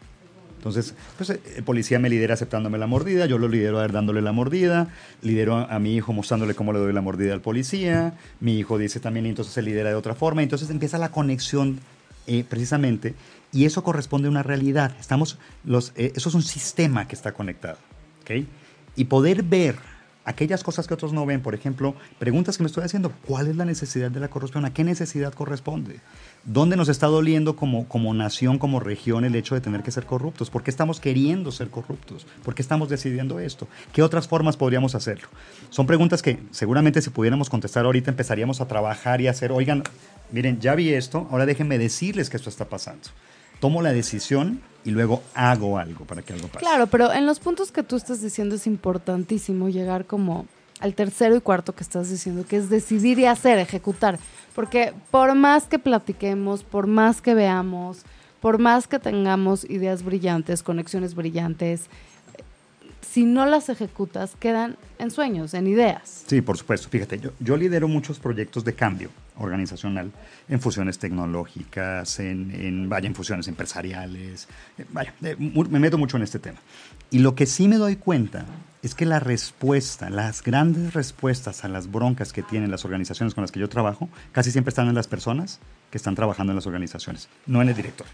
Entonces, pues eh, el policía me lidera aceptándome la mordida, yo lo lidero a dándole la mordida, lidero a, a mi hijo mostrándole cómo le doy la mordida al policía, mi hijo dice también, y entonces se lidera de otra forma, entonces empieza la conexión eh, precisamente, y eso corresponde a una realidad. Estamos los, eh, eso es un sistema que está conectado, ¿ok? Y poder ver aquellas cosas que otros no ven, por ejemplo, preguntas que me estoy haciendo, ¿cuál es la necesidad de la corrupción? ¿A qué necesidad corresponde? ¿Dónde nos está doliendo como, como nación, como región, el hecho de tener que ser corruptos? ¿Por qué estamos queriendo ser corruptos? ¿Por qué estamos decidiendo esto? ¿Qué otras formas podríamos hacerlo? Son preguntas que seguramente si pudiéramos contestar ahorita empezaríamos a trabajar y hacer, oigan, miren, ya vi esto, ahora déjenme decirles que esto está pasando. Tomo la decisión y luego hago algo para que algo pase. Claro, pero en los puntos que tú estás diciendo es importantísimo llegar como al tercero y cuarto que estás diciendo, que es decidir y hacer, ejecutar. Porque por más que platiquemos, por más que veamos, por más que tengamos ideas brillantes, conexiones brillantes, si no las ejecutas, quedan en sueños, en ideas. Sí, por supuesto. Fíjate, yo, lidero muchos proyectos de cambio organizacional en fusiones tecnológicas, en, en, vaya, en fusiones empresariales. Eh, vaya, eh, me meto mucho en este tema. Y lo que sí me doy cuenta es que la respuesta, las grandes respuestas a las broncas que tienen las organizaciones con las que yo trabajo, casi siempre están en las personas que están trabajando en las organizaciones, no en el director,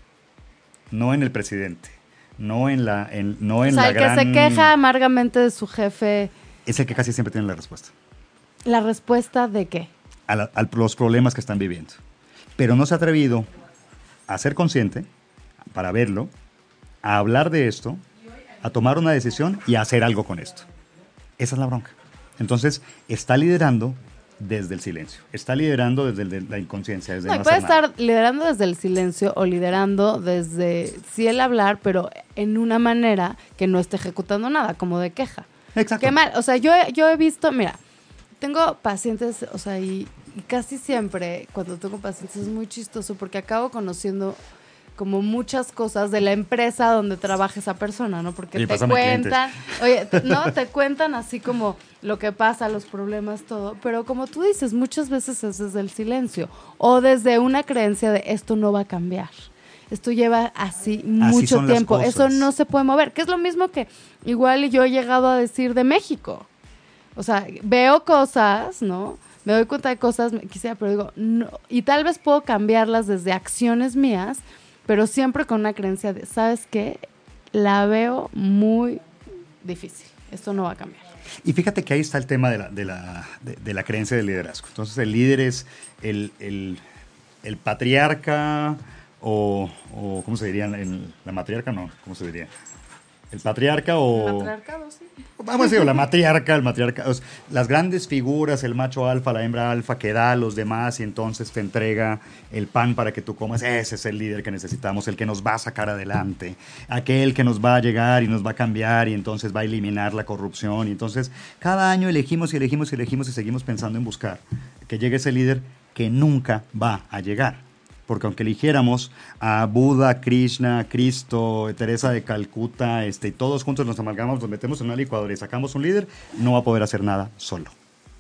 no en el presidente, no en la, en, no en o sea, la el que se queja amargamente de su jefe. Es el que casi siempre tiene la respuesta. ¿La respuesta de qué? A, la, a los problemas que están viviendo. Pero no se ha atrevido a ser consciente, para verlo, a hablar de esto, a tomar una decisión y a hacer algo con esto. Esa es la bronca. Entonces, está liderando desde el silencio. Está liderando desde el, la inconsciencia. Desde no, puede estar liderando desde el silencio o liderando desde sí el hablar, pero en una manera que no esté ejecutando nada, como de queja. Exacto. Qué mal. O sea, yo, yo he visto, mira, tengo pacientes, o sea, y, y casi siempre cuando tengo pacientes es muy chistoso porque acabo conociendo como muchas cosas de la empresa donde trabaja esa persona, ¿no? Porque te cuentan, oye, no, te cuentan así como lo que pasa, los problemas, todo, pero como tú dices, muchas veces es desde el silencio o desde una creencia de esto no va a cambiar. Esto lleva así mucho son las tiempo, eso no se puede mover, que es lo mismo que igual yo he llegado a decir de México. O sea, veo cosas, ¿no? Me doy cuenta de cosas, quisiera, pero digo, no, y tal vez puedo cambiarlas desde acciones mías, pero siempre con una creencia de, ¿sabes qué? La veo muy difícil. Esto no va a cambiar. Y fíjate que ahí está el tema de la, de la, de, de la creencia del liderazgo. Entonces, el líder es el, el, el patriarca o, o, ¿cómo se diría? El- la matriarca, no, ¿cómo se diría? El patriarca o... Matriarcado, sí. Vamos a decir, la matriarca, el matriarca, o sea, las grandes figuras, el macho alfa, la hembra alfa, que da a los demás y entonces te entrega el pan para que tú comas. Ese es el líder que necesitamos, el que nos va a sacar adelante, aquel que nos va a llegar y nos va a cambiar y entonces va a eliminar la corrupción. Y entonces cada año elegimos y elegimos y elegimos y seguimos pensando en buscar que llegue ese líder que nunca va a llegar. Porque aunque eligiéramos a Buda, Krishna, Cristo, Teresa de Calcuta, este, y todos juntos nos amalgamos, nos metemos en una licuadora y sacamos un líder, no va a poder hacer nada solo.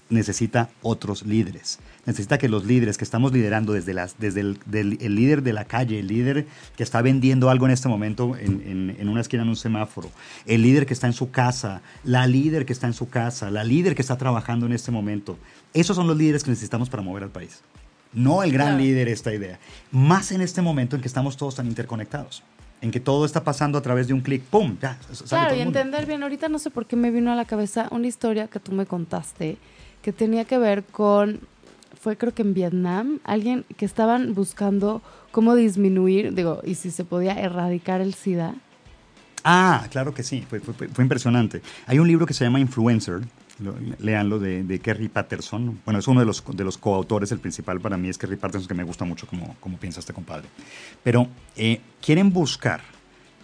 Necesita otros líderes. Necesita que los líderes que estamos liderando desde, las, desde el, del- el líder de la calle, el líder que está vendiendo algo en este momento en, en- en una esquina en un semáforo, el líder que está en su casa, la líder que está en su casa, la líder que está trabajando en este momento. Esos son los líderes que necesitamos para mover al país. No el gran Claro. líder esta idea. Más en este momento en que estamos todos tan interconectados. En que todo está pasando a través de un clic. ¡Pum! Ya, sale todo Claro, el y entender bien. Ahorita no sé por qué me vino a la cabeza una historia que tú me contaste que tenía que ver con, fue creo que en Vietnam, alguien que estaban buscando cómo disminuir, digo, y si se podía erradicar el SIDA. Ah, claro que sí, fue, fue- fue impresionante. Hay un libro que se llama Influencer, lo- leanlo, de, de Kerry Patterson. Bueno, es uno de los, de los coautores, el principal para mí es Kerry Patterson, que me gusta mucho como, como piensa este compadre. Pero eh, quieren buscar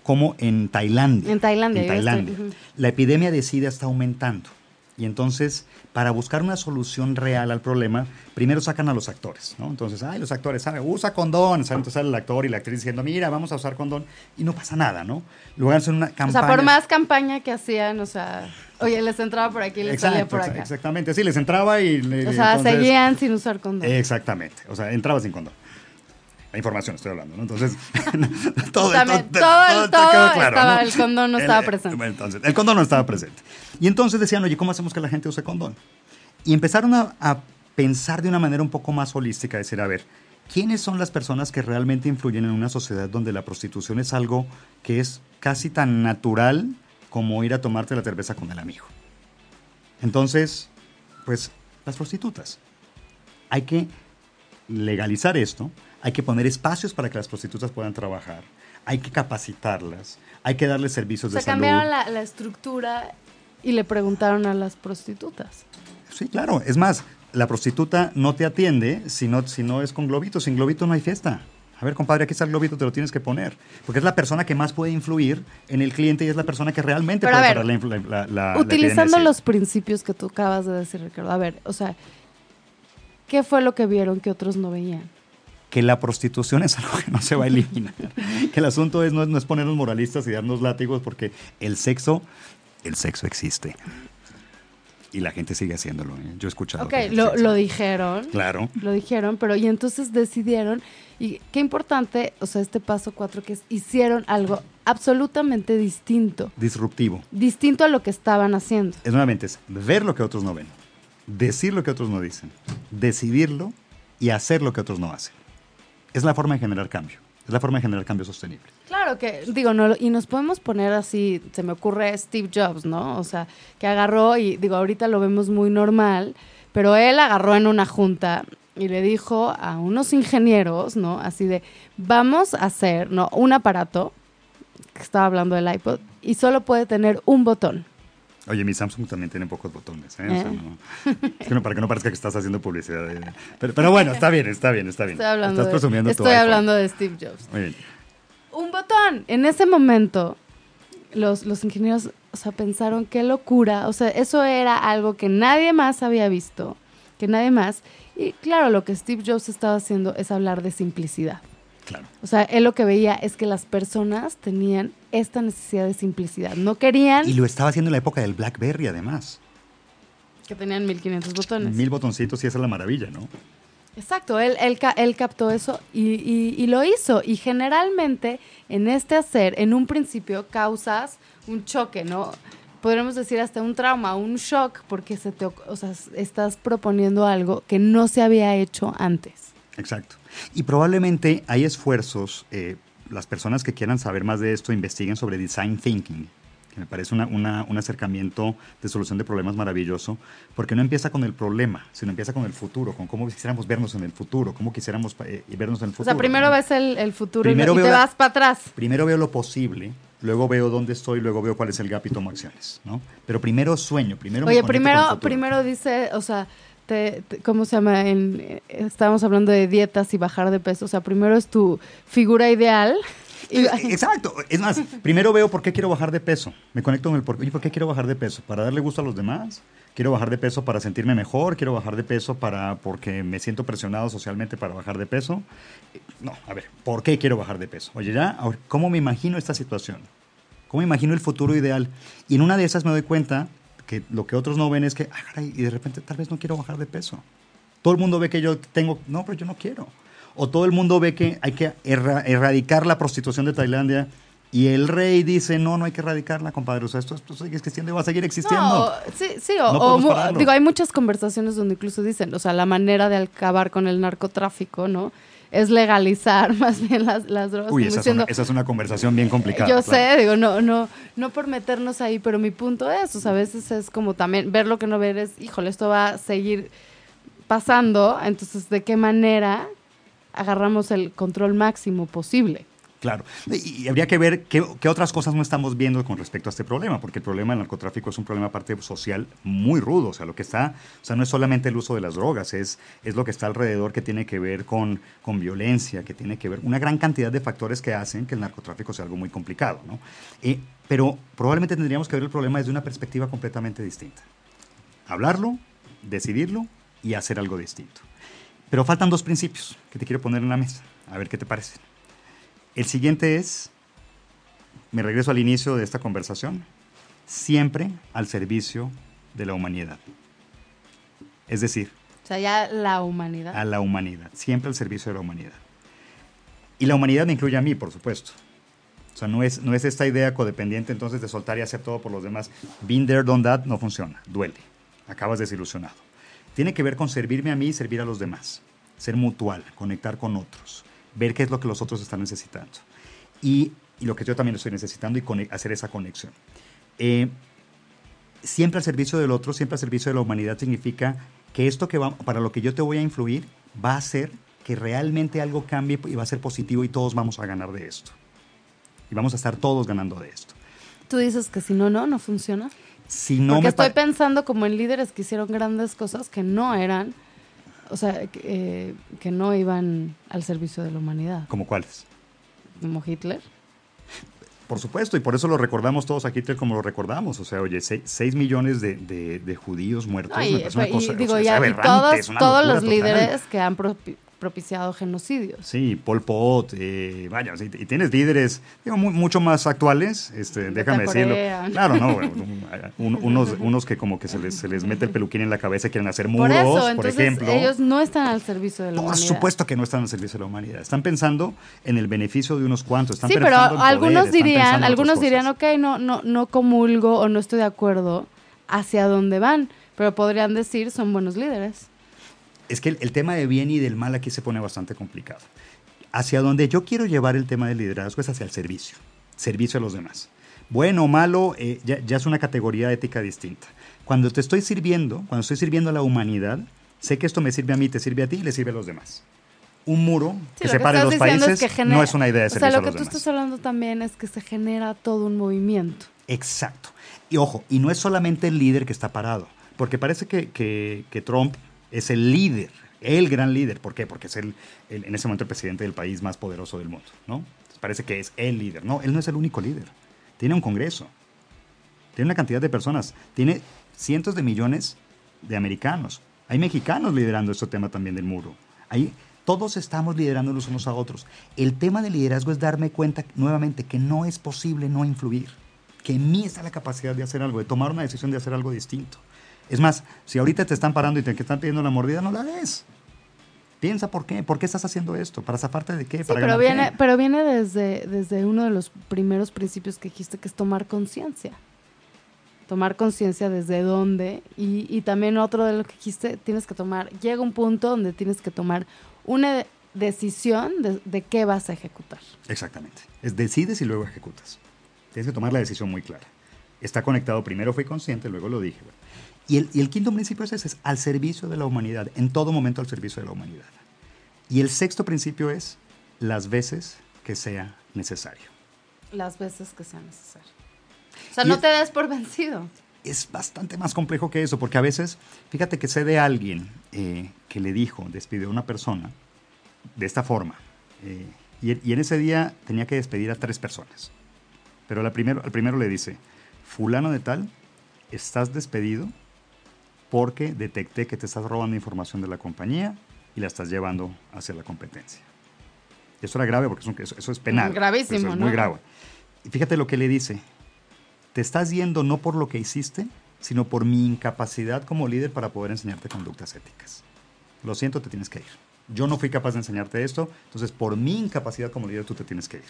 cómo en Tailandia, En Tailandia, en Tailandia, ujú. la epidemia de SIDA está aumentando. Y entonces, para buscar una solución real al problema, primero sacan a los actores, ¿no? Entonces, ay, los actores, ¿sabe? usa condón. ¿sabe? Entonces sale el actor y la actriz diciendo, mira, vamos a usar condón. Y no pasa nada, ¿no? Luego hacen una O campaña. sea, por más campaña que hacían, o sea, oye, les entraba por aquí, les salía por acá. exactamente. Sí, les entraba y... le- O sea, entonces- seguían sin usar condón. Exactamente. O sea, entraba sin condón. La información estoy hablando, ¿no? Entonces, todo, También, todo- todo el- todo quedó todo estaba- el condón no estaba presente. Entonces, el condón no estaba presente. Y entonces decían, oye, ¿cómo hacemos que la gente use condón? Y empezaron a, a pensar de una manera un poco más holística, decir, a ver, ¿quiénes son las personas que realmente influyen en una sociedad donde la prostitución es algo que es casi tan natural como ir a tomarte la cerveza con el amigo? Entonces, pues las prostitutas. Hay que legalizar esto, hay que poner espacios para que las prostitutas puedan trabajar, hay que capacitarlas, hay que darles servicios O sea, de salud. cambiaron la, la estructura y le preguntaron a las prostitutas. Sí, claro. Es más, la prostituta no te atiende si no, si no es con globito. Sin globito no hay fiesta. A ver, compadre, aquí está el globito, te lo tienes que poner. Porque es la persona que más puede influir en el cliente y es la persona que realmente Pero a puede ver, cerrar la, la- Utilizando los principios que tú acabas de decir, Ricardo. A ver, o sea, ¿qué fue lo que vieron que otros no veían? Que la prostitución es algo que no se va a eliminar. que el asunto es no, es no es ponernos moralistas y darnos látigos porque el sexo, el sexo existe. Y la gente sigue haciéndolo. ¿eh? Yo he escuchado. Ok, lo, dijeron. Claro. Lo dijeron, pero y entonces decidieron, y qué importante, o sea, este paso cuatro, que es, hicieron algo absolutamente distinto, Disruptivo. distinto a lo que estaban haciendo. Es nuevamente es ver lo que otros no ven, decir lo que otros no dicen, decidirlo y hacer lo que otros no hacen. Es la forma de generar cambio. Es la forma de generar cambio sostenible. Claro que, digo, no, y nos podemos poner así, se me ocurre Steve Jobs, ¿no? O sea, que agarró y, digo, ahorita lo vemos muy normal, pero él agarró en una junta y le dijo a unos ingenieros, ¿no? Así de, vamos a hacer, ¿no? Un aparato, que estaba hablando del iPod, y solo puede tener un botón. Oye, mi Samsung también tiene pocos botones. ¿eh? O sea, ¿Eh? no- es que no, para que no parezca que estás haciendo publicidad. de- pero, pero bueno, está bien, está bien, está bien. Estoy hablando, estás de, presumiendo tu estoy hablando de Steve Jobs. Muy bien. Un botón. En ese momento, los, los ingenieros, o sea, pensaron qué locura. O sea, eso era algo que nadie más había visto, que nadie más. Y claro, lo que Steve Jobs estaba haciendo es hablar de simplicidad. Claro. O sea, él lo que veía es que las personas tenían esta necesidad de simplicidad. No querían Y lo estaba haciendo en la época del BlackBerry, además. que tenían 1500 botones. Mil botoncitos y esa es la maravilla, ¿no? Exacto, él, él, ca- él captó eso y, y- y lo hizo. Y generalmente en este hacer, en un principio, causas un choque, ¿no? Podríamos decir hasta un trauma, un shock, porque se te, o sea, estás proponiendo algo que no se había hecho antes. Exacto. Y probablemente hay esfuerzos, eh, las personas que quieran saber más de esto investiguen sobre design thinking, que me parece una- una- un acercamiento de solución de problemas maravilloso, porque no empieza con el problema, sino empieza con el futuro, con cómo quisiéramos vernos en el futuro, cómo quisiéramos eh, vernos en el O futuro. sea, primero ¿no? ves el, el futuro y, Primero y veo te la- vas para atrás. Primero veo lo posible, luego veo dónde estoy, luego veo cuál es el gap y tomo acciones, ¿no? Pero primero sueño, primero me Oye, conecto con el primero, futuro. primero dice, o sea, te- te- ¿cómo se llama? En, eh, estábamos hablando de dietas y bajar de peso. O sea, primero es tu figura ideal. Y, Eh, Exacto. Es más, primero veo por qué quiero bajar de peso. Me conecto con el por qué. ¿por qué quiero bajar de peso? ¿Para darle gusto a los demás? ¿Quiero bajar de peso para sentirme mejor? ¿Quiero bajar de peso para porque me siento presionado socialmente para bajar de peso? Eh, No, a ver, ¿por qué quiero bajar de peso? Oye, ya, ¿cómo me imagino esta situación? ¿Cómo me imagino el futuro ideal? Y en una de esas me doy cuenta que lo que otros no ven es que, ah, caray, y de repente tal vez no quiero bajar de peso. Todo el mundo ve que yo tengo, no, pero yo no quiero. O todo el mundo ve que hay que erra- erradicar la prostitución de Tailandia y el rey dice, no, no hay que erradicarla, compadre. O sea, esto, esto sigue existiendo y va a seguir existiendo. No, sí, sí, o, No o digo, hay muchas conversaciones donde incluso dicen, o sea, la manera de acabar con el narcotráfico, ¿no? Es legalizar más bien las, las drogas. Uy, esa es, una, esa es una conversación bien complicada. Yo claro. sé, digo, no, no, no por meternos ahí, pero mi punto es, o sea, a veces es como también ver lo que no ver es, híjole, esto va a seguir pasando, entonces, ¿de qué manera agarramos el control máximo posible? Claro. Y, habría que ver qué, qué otras cosas no estamos viendo con respecto a este problema, porque el problema del narcotráfico es un problema aparte social muy rudo. O sea, lo que está, o sea, no es solamente el uso de las drogas, es, es lo que está alrededor que tiene que ver con, con violencia, que tiene que ver una gran cantidad de factores que hacen que el narcotráfico sea algo muy complicado, ¿no? Eh, pero probablemente tendríamos que ver el problema desde una perspectiva completamente distinta. Hablarlo, decidirlo y hacer algo distinto. Pero faltan dos principios que te quiero poner en la mesa. A ver qué te parecen. El siguiente es, me regreso al inicio de esta conversación, siempre al servicio de la humanidad. Es decir, O sea, ya la humanidad. a la humanidad, siempre al servicio de la humanidad. Y la humanidad me incluye a mí, por supuesto. O sea, no es, no es esta idea codependiente entonces de soltar y hacer todo por los demás. Been there, done that, no funciona, duele. Acabas desilusionado. Tiene que ver con servirme a mí y servir a los demás. Ser mutual, conectar con otros, ver qué es lo que los otros están necesitando. Y, y lo que yo también estoy necesitando y hacer esa conexión. Eh, siempre al servicio del otro, siempre al servicio de la humanidad significa que esto que va, para lo que yo te voy a influir va a hacer que realmente algo cambie y va a ser positivo y todos vamos a ganar de esto. Y vamos a estar todos ganando de esto. Tú dices que si no, no, no funciona. Si no Porque me estoy pensando como en líderes que hicieron grandes cosas que no eran, o sea, que, eh, que no iban al servicio de la humanidad, ¿Como cuáles? como Hitler. Por supuesto, y por eso lo recordamos todos a Hitler como lo recordamos. O sea, oye, 6 millones de, de- de judíos muertos. No, me y, parece una y cosa- o digo, sea, es ya, y aberrante, todos, es una todos locura los total. líderes que han propiciado genocidios. Sí, Pol Pot, eh, vaya, y tienes líderes digo, mu- mucho más actuales, este, déjame decirlo. Claro, no, un- unos, unos que como que se les, se les mete el peluquín en la cabeza y quieren hacer muros, por eso, por entonces ejemplo. ellos no están al servicio de la Por humanidad. supuesto que no están al servicio de la humanidad. Están pensando en el beneficio de unos cuantos. Están sí, pero poder, algunos dirían, algunos dirían, ok, no, no, no comulgo o no estoy de acuerdo hacia dónde van, pero podrían decir son buenos líderes. Es que el, el tema de bien y del mal aquí se pone bastante complicado. Hacia donde yo quiero llevar el tema del liderazgo es hacia el servicio, servicio a los demás. Bueno o malo, eh, ya, ya es una categoría ética distinta. Cuando te estoy sirviendo, cuando estoy sirviendo a la humanidad, sé que esto me sirve a mí, te sirve a ti y le sirve a los demás. Un muro Sí, que lo separe los países es que genera- no es una idea de O sea, servicio lo que tú demás. estás hablando también es que se genera todo un movimiento. Exacto. Y ojo, y no es solamente el líder que está parado, porque parece que Trump es el líder, el gran líder. ¿Por qué? Porque es el, en ese momento el presidente del país más poderoso del mundo, ¿no? Parece que es el líder. No, él no es el único líder. Tiene un Congreso, tiene una cantidad de personas, tiene cientos de millones de americanos. Hay mexicanos liderando este tema también del muro. Hay, todos estamos liderando los unos a otros. El tema del liderazgo es darme cuenta nuevamente que no es posible no influir, que en mí está la capacidad de hacer algo, de tomar una decisión de hacer algo distinto. Es más, si ahorita te están parando y te están pidiendo la mordida, no la des. Piensa por qué, por qué estás haciendo esto, para zafarte de qué, Sí, para pero viene, qué? pero viene desde, desde uno de los primeros principios que dijiste, que es tomar conciencia. Tomar conciencia desde dónde. Y, y también otro de lo que dijiste, tienes que tomar, llega un punto donde tienes que tomar una de- decisión de, de qué vas a ejecutar. Exactamente. Es decides y luego ejecutas. Tienes que tomar la decisión muy clara. Está conectado, primero fui consciente, luego lo dije. Y el, y el quinto principio es ese, es al servicio de la humanidad, en todo momento al servicio de la humanidad. Y el sexto principio es las veces que sea necesario. Las veces que sea necesario. O sea, Y no es- te des por vencido. Es bastante más complejo que eso, porque a veces, fíjate que sé de alguien eh, que le dijo, despidió a una persona de esta forma, eh, y, y en ese día tenía que despedir a tres personas. Pero la primero, al primero le dice, fulano de tal, estás despedido porque detecté que te estás robando información de la compañía y la estás llevando hacia la competencia. Eso era grave porque eso, eso- eso es penal. Mm, gravísimo, Eso es ¿no? muy grave. Y fíjate lo que le dice, te estás yendo no por lo que hiciste, sino por mi incapacidad como líder para poder enseñarte conductas éticas. Lo siento, te tienes que ir. Yo no fui capaz de enseñarte esto, entonces por mi incapacidad como líder tú te tienes que ir.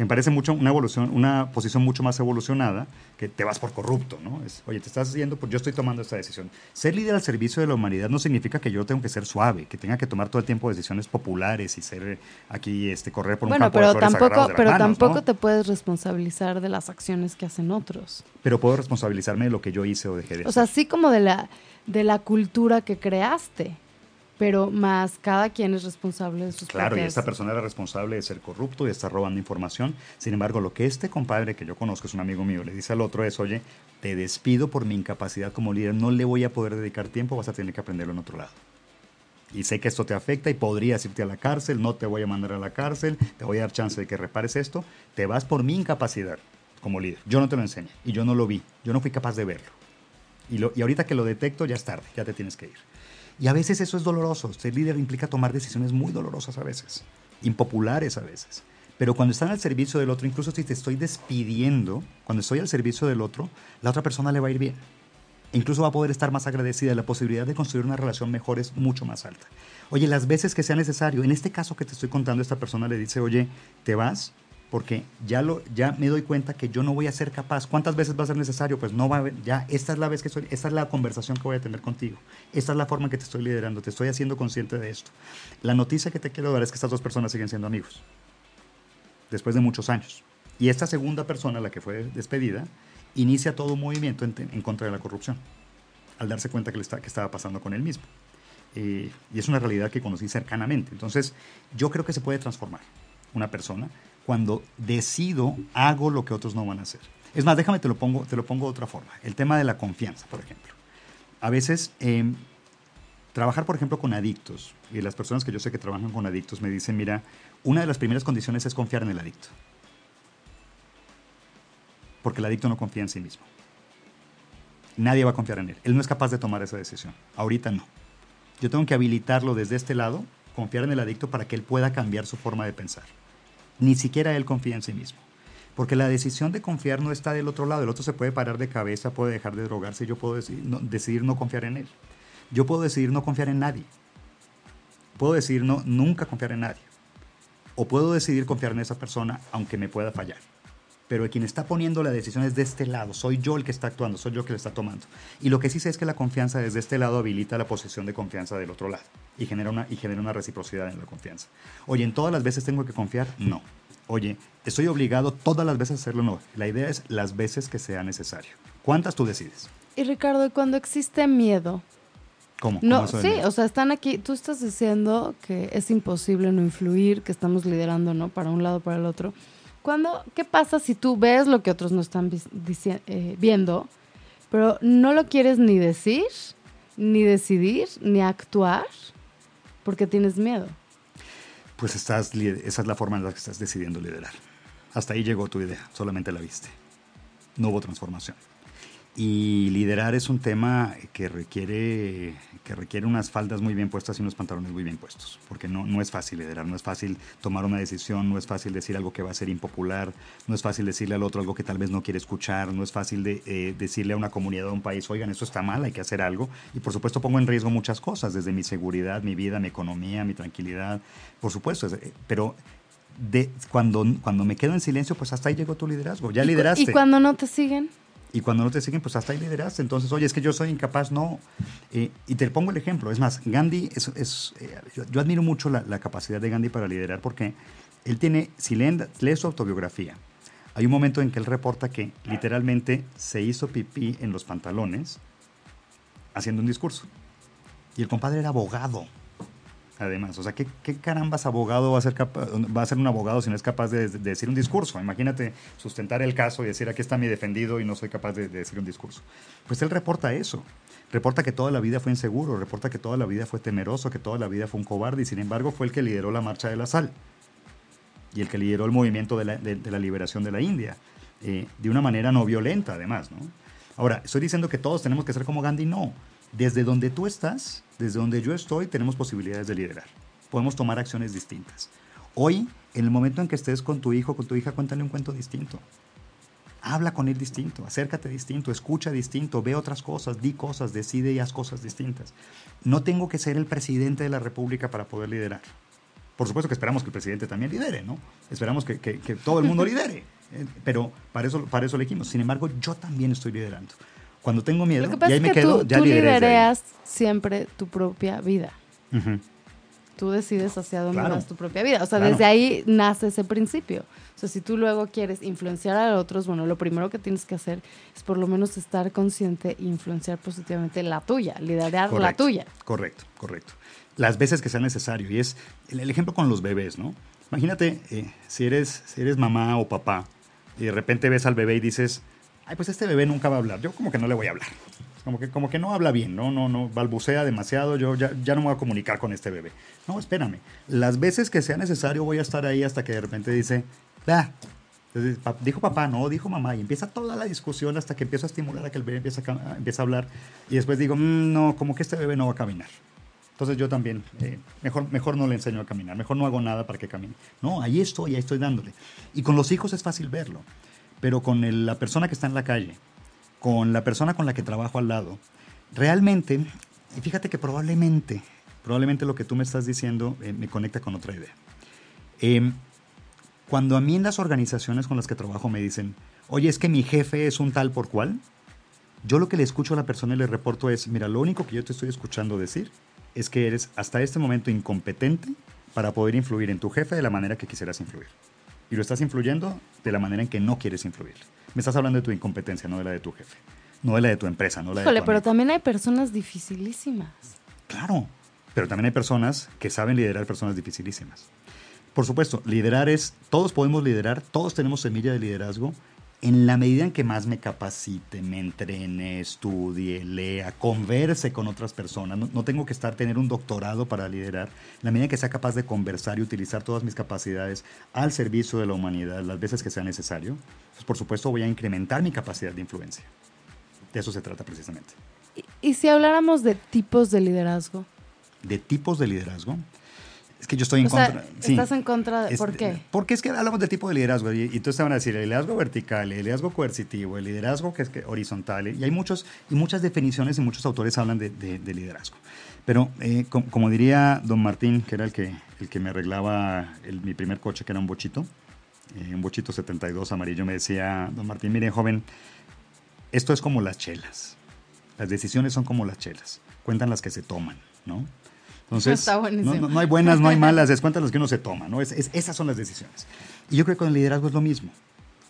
Que me parece mucho una evolución, una posición mucho más evolucionada, que te vas por corrupto, ¿no? Es, oye, te estás yendo, pues yo estoy tomando esta decisión. Ser líder al servicio de la humanidad no significa que yo tengo que ser suave, que tenga que tomar todo el tiempo decisiones populares y ser eh, aquí, este, correr por un Bueno, campo de pero flores tampoco, de pero manos, tampoco ¿no? te puedes responsabilizar de las acciones que hacen otros. Pero puedo responsabilizarme de lo que yo hice o dejé de O sea, hacer. así como de la, de la cultura que creaste, pero más cada quien es responsable de sus Claro, y esta persona era responsable de ser corrupto y de estar robando información. Sin embargo, lo que este compadre que yo conozco, es un amigo mío, le dice al otro es, oye, te despido por mi incapacidad como líder, no le voy a poder dedicar tiempo, vas a tener que aprenderlo en otro lado. Y sé que esto te afecta y podrías irte a la cárcel, no te voy a mandar a la cárcel, te voy a dar chance de que repares esto, te vas por mi incapacidad como líder. Yo no te lo enseñé y yo no lo vi, yo no fui capaz de verlo. Y, lo- y ahorita que lo detecto ya es tarde, ya te tienes que ir. Y a veces eso es doloroso. Ser líder implica tomar decisiones muy dolorosas a veces, impopulares a veces. Pero cuando están al servicio del otro, incluso si te estoy despidiendo, cuando estoy al servicio del otro, la otra persona le va a ir bien. E incluso va a poder estar más agradecida. La posibilidad de construir una relación mejor es mucho más alta. Oye, las veces que sea necesario, en este caso que te estoy contando, esta persona le dice, oye, te vas porque ya, lo, ya me doy cuenta que yo no voy a ser capaz. ¿Cuántas veces va a ser necesario? Pues no va a haber, ya esta es la vez que estoy, esta es la conversación que voy a tener contigo. Esta es la forma en que te estoy liderando, te estoy haciendo consciente de esto. La noticia que te quiero dar es que estas dos personas siguen siendo amigos, después de muchos años. Y esta segunda persona, la que fue despedida, inicia todo un movimiento en, en contra de la corrupción, al darse cuenta que, le está, que estaba pasando con él mismo. Eh, y es una realidad que conocí cercanamente. Entonces, yo creo que se puede transformar una persona cuando decido, hago lo que otros no van a hacer. Es más, déjame te lo pongo, te lo pongo de otra forma. El tema de la confianza, por ejemplo. A veces, em, trabajar, por ejemplo, con adictos, y las personas que yo sé que trabajan con adictos me dicen, mira, una de las primeras condiciones es confiar en el adicto. Porque el adicto no confía en sí mismo. Nadie va a confiar en él. Él no es capaz de tomar esa decisión. Ahorita no. Yo tengo que habilitarlo desde este lado, confiar en el adicto para que él pueda cambiar su forma de pensar. Ni siquiera él confía en sí mismo. Porque la decisión de confiar no está del otro lado. El otro se puede parar de cabeza, puede dejar de drogarse. Yo puedo decidir no, decidir no confiar en él. Yo puedo decidir no confiar en nadie. Puedo decidir no, nunca confiar en nadie. O puedo decidir confiar en esa persona aunque me pueda fallar pero quien está poniendo la decisión es de este lado, soy yo el que está actuando, soy yo el que le está tomando. Y lo que sí sé es que la confianza desde este lado habilita la posesión de confianza del otro lado y genera una, y genera una reciprocidad en la confianza. Oye, ¿en todas las veces tengo que confiar? No. Oye, ¿estoy obligado todas las veces a hacerlo? No. La idea es las veces que sea necesario. ¿Cuántas tú decides? Y Ricardo, cuando existe miedo, ¿Cómo? No, sí, o sea, están aquí, tú estás diciendo que es imposible no influir, que estamos liderando, ¿no? Para un lado, para el otro. Cuando, ¿Qué pasa si tú ves lo que otros no están eh, viendo, pero no lo quieres ni decir, ni decidir, ni actuar, porque tienes miedo? Pues estás, esa es la forma en la que estás decidiendo liderar. Hasta ahí llegó tu idea, solamente la viste. No hubo transformación. Y liderar es un tema que requiere, que requiere unas faldas muy bien puestas y unos pantalones muy bien puestos, porque no, no es fácil liderar, no es fácil tomar una decisión, no es fácil decir algo que va a ser impopular, no es fácil decirle al otro algo que tal vez no quiere escuchar, no es fácil de, eh, decirle a una comunidad o a un país, oigan, esto está mal, hay que hacer algo. Y por supuesto pongo en riesgo muchas cosas, desde mi seguridad, mi vida, mi economía, mi tranquilidad, por supuesto, eh, pero de, cuando, cuando me quedo en silencio, pues hasta ahí llegó tu liderazgo, ya lideraste. ¿Y cuando no te siguen? Y cuando no te siguen, pues hasta ahí lideraste. Entonces, oye, es que yo soy incapaz, no. Eh, y te pongo el ejemplo. Es más, Gandhi, es, es eh, yo, admiro mucho la, la, capacidad de Gandhi para liderar porque él tiene, si lees su autobiografía, hay un momento en que él reporta que literalmente se hizo pipí en los pantalones haciendo un discurso. Y el compadre era abogado además. O sea, ¿qué, qué carambas abogado va a, ser va a ser un abogado si no es capaz de, decir un discurso? Imagínate sustentar el caso y decir, aquí está mi defendido y no soy capaz de, decir un discurso. Pues él reporta eso. Reporta que toda la vida fue inseguro, reporta que toda la vida fue temeroso, que toda la vida fue un cobarde y sin embargo fue el que lideró la marcha de la sal y el que lideró el movimiento de la, liberación de la India, eh, de una manera no violenta además. ¿no? Ahora, estoy diciendo que todos tenemos que ser como Gandhi, no. Desde donde tú estás, desde donde yo estoy, tenemos posibilidades de liderar. Podemos tomar acciones distintas. Hoy, en el momento en que estés con tu hijo, con tu hija, cuéntale un cuento distinto. Habla con él distinto, acércate distinto, escucha distinto, ve otras cosas, di cosas, decide y haz cosas distintas. No tengo que ser el presidente de la República para poder liderar. Por supuesto que esperamos que el presidente también lidere, ¿no? Esperamos que, que, que todo el mundo lidere, eh, pero para eso, para eso elegimos. Sin embargo, yo también estoy liderando. Cuando tengo miedo, Lo que pasa y ahí es me que quedo, tú, ya tú lidereas siempre tu propia vida. Ujú. Tú decides hacia dónde Claro. vas tu propia vida. O sea, Claro. desde ahí nace ese principio. O sea, si tú luego quieres influenciar a otros, bueno, lo primero que tienes que hacer es por lo menos estar consciente e influenciar positivamente la tuya, liderar la Correcto, tuya. Correcto, correcto. Las veces que sea necesario. Y es el, el ejemplo con los bebés, ¿no? Imagínate eh, si, eres, si eres mamá o papá y de repente ves al bebé y dices, ay, pues este bebé nunca va a hablar. Yo como que no le voy a hablar. Como que, como que no habla bien, ¿no? No, no, balbucea demasiado, yo ya, ya no me voy a comunicar con este bebé. No, espérame. Las veces que sea necesario voy a estar ahí hasta que de repente dice, ah, entonces, dijo papá, no, dijo mamá, y empieza toda la discusión hasta que empiezo a estimular a que el bebé empiece a, empiece a hablar, y después digo, "Mm, no, como que este bebé no va a caminar. Entonces yo también, eh, mejor, mejor no le enseño a caminar, mejor no hago nada para que camine. No, ahí estoy, ahí estoy dándole. Y con los hijos es fácil verlo, pero con la persona que está en la calle, con la persona con la que trabajo al lado, realmente, y fíjate que probablemente, probablemente lo que tú me estás diciendo eh, me conecta con otra idea. Em, cuando a mí en las organizaciones con las que trabajo me dicen, oye, es que mi jefe es un tal por cual, yo lo que le escucho a la persona y le reporto es, mira, lo único que yo te estoy escuchando decir es que eres hasta este momento incompetente para poder influir en tu jefe de la manera que quisieras influir. Y lo estás influyendo de la manera en que no quieres influir. Me estás hablando de tu incompetencia, no de la de tu jefe, no de la de tu empresa, no de la Híjole, de tu pero también hay personas dificilísimas. Claro, pero también hay personas que saben liderar personas dificilísimas. Por supuesto, liderar es, todos podemos liderar, todos tenemos semilla de liderazgo, en la medida en que más me capacite, me entrene, estudie, lea, converse con otras personas. No, no tengo que estar, tener un doctorado para liderar. La medida en que sea capaz de conversar y utilizar todas mis capacidades al servicio de la humanidad las veces que sea necesario, pues por supuesto voy a incrementar mi capacidad de influencia. De eso se trata precisamente. Y, y si habláramos de tipos de liderazgo. De tipos de liderazgo. Es que yo estoy en O sea, contra. sí. estás en contra de... ¿Por qué? Porque es que hablamos de tipo de liderazgo y, y entonces te van a decir el liderazgo vertical, el liderazgo coercitivo, el liderazgo que es que horizontal y hay muchos y muchas definiciones y muchos autores hablan de, de- de liderazgo. Pero eh, com- como diría don Martín, que era el que, el que me arreglaba el- mi primer coche, que era un bochito, eh, un bochito 72 amarillo, me decía, don Martín, mire joven, esto es como las chelas. Las decisiones son como las chelas. Cuentan las que se toman, ¿no? Entonces, Está no, no- no hay buenas, no hay malas, es cuentan las que uno se toma, ¿no? Es, es- esas son las decisiones. Y yo creo que con el liderazgo es lo mismo.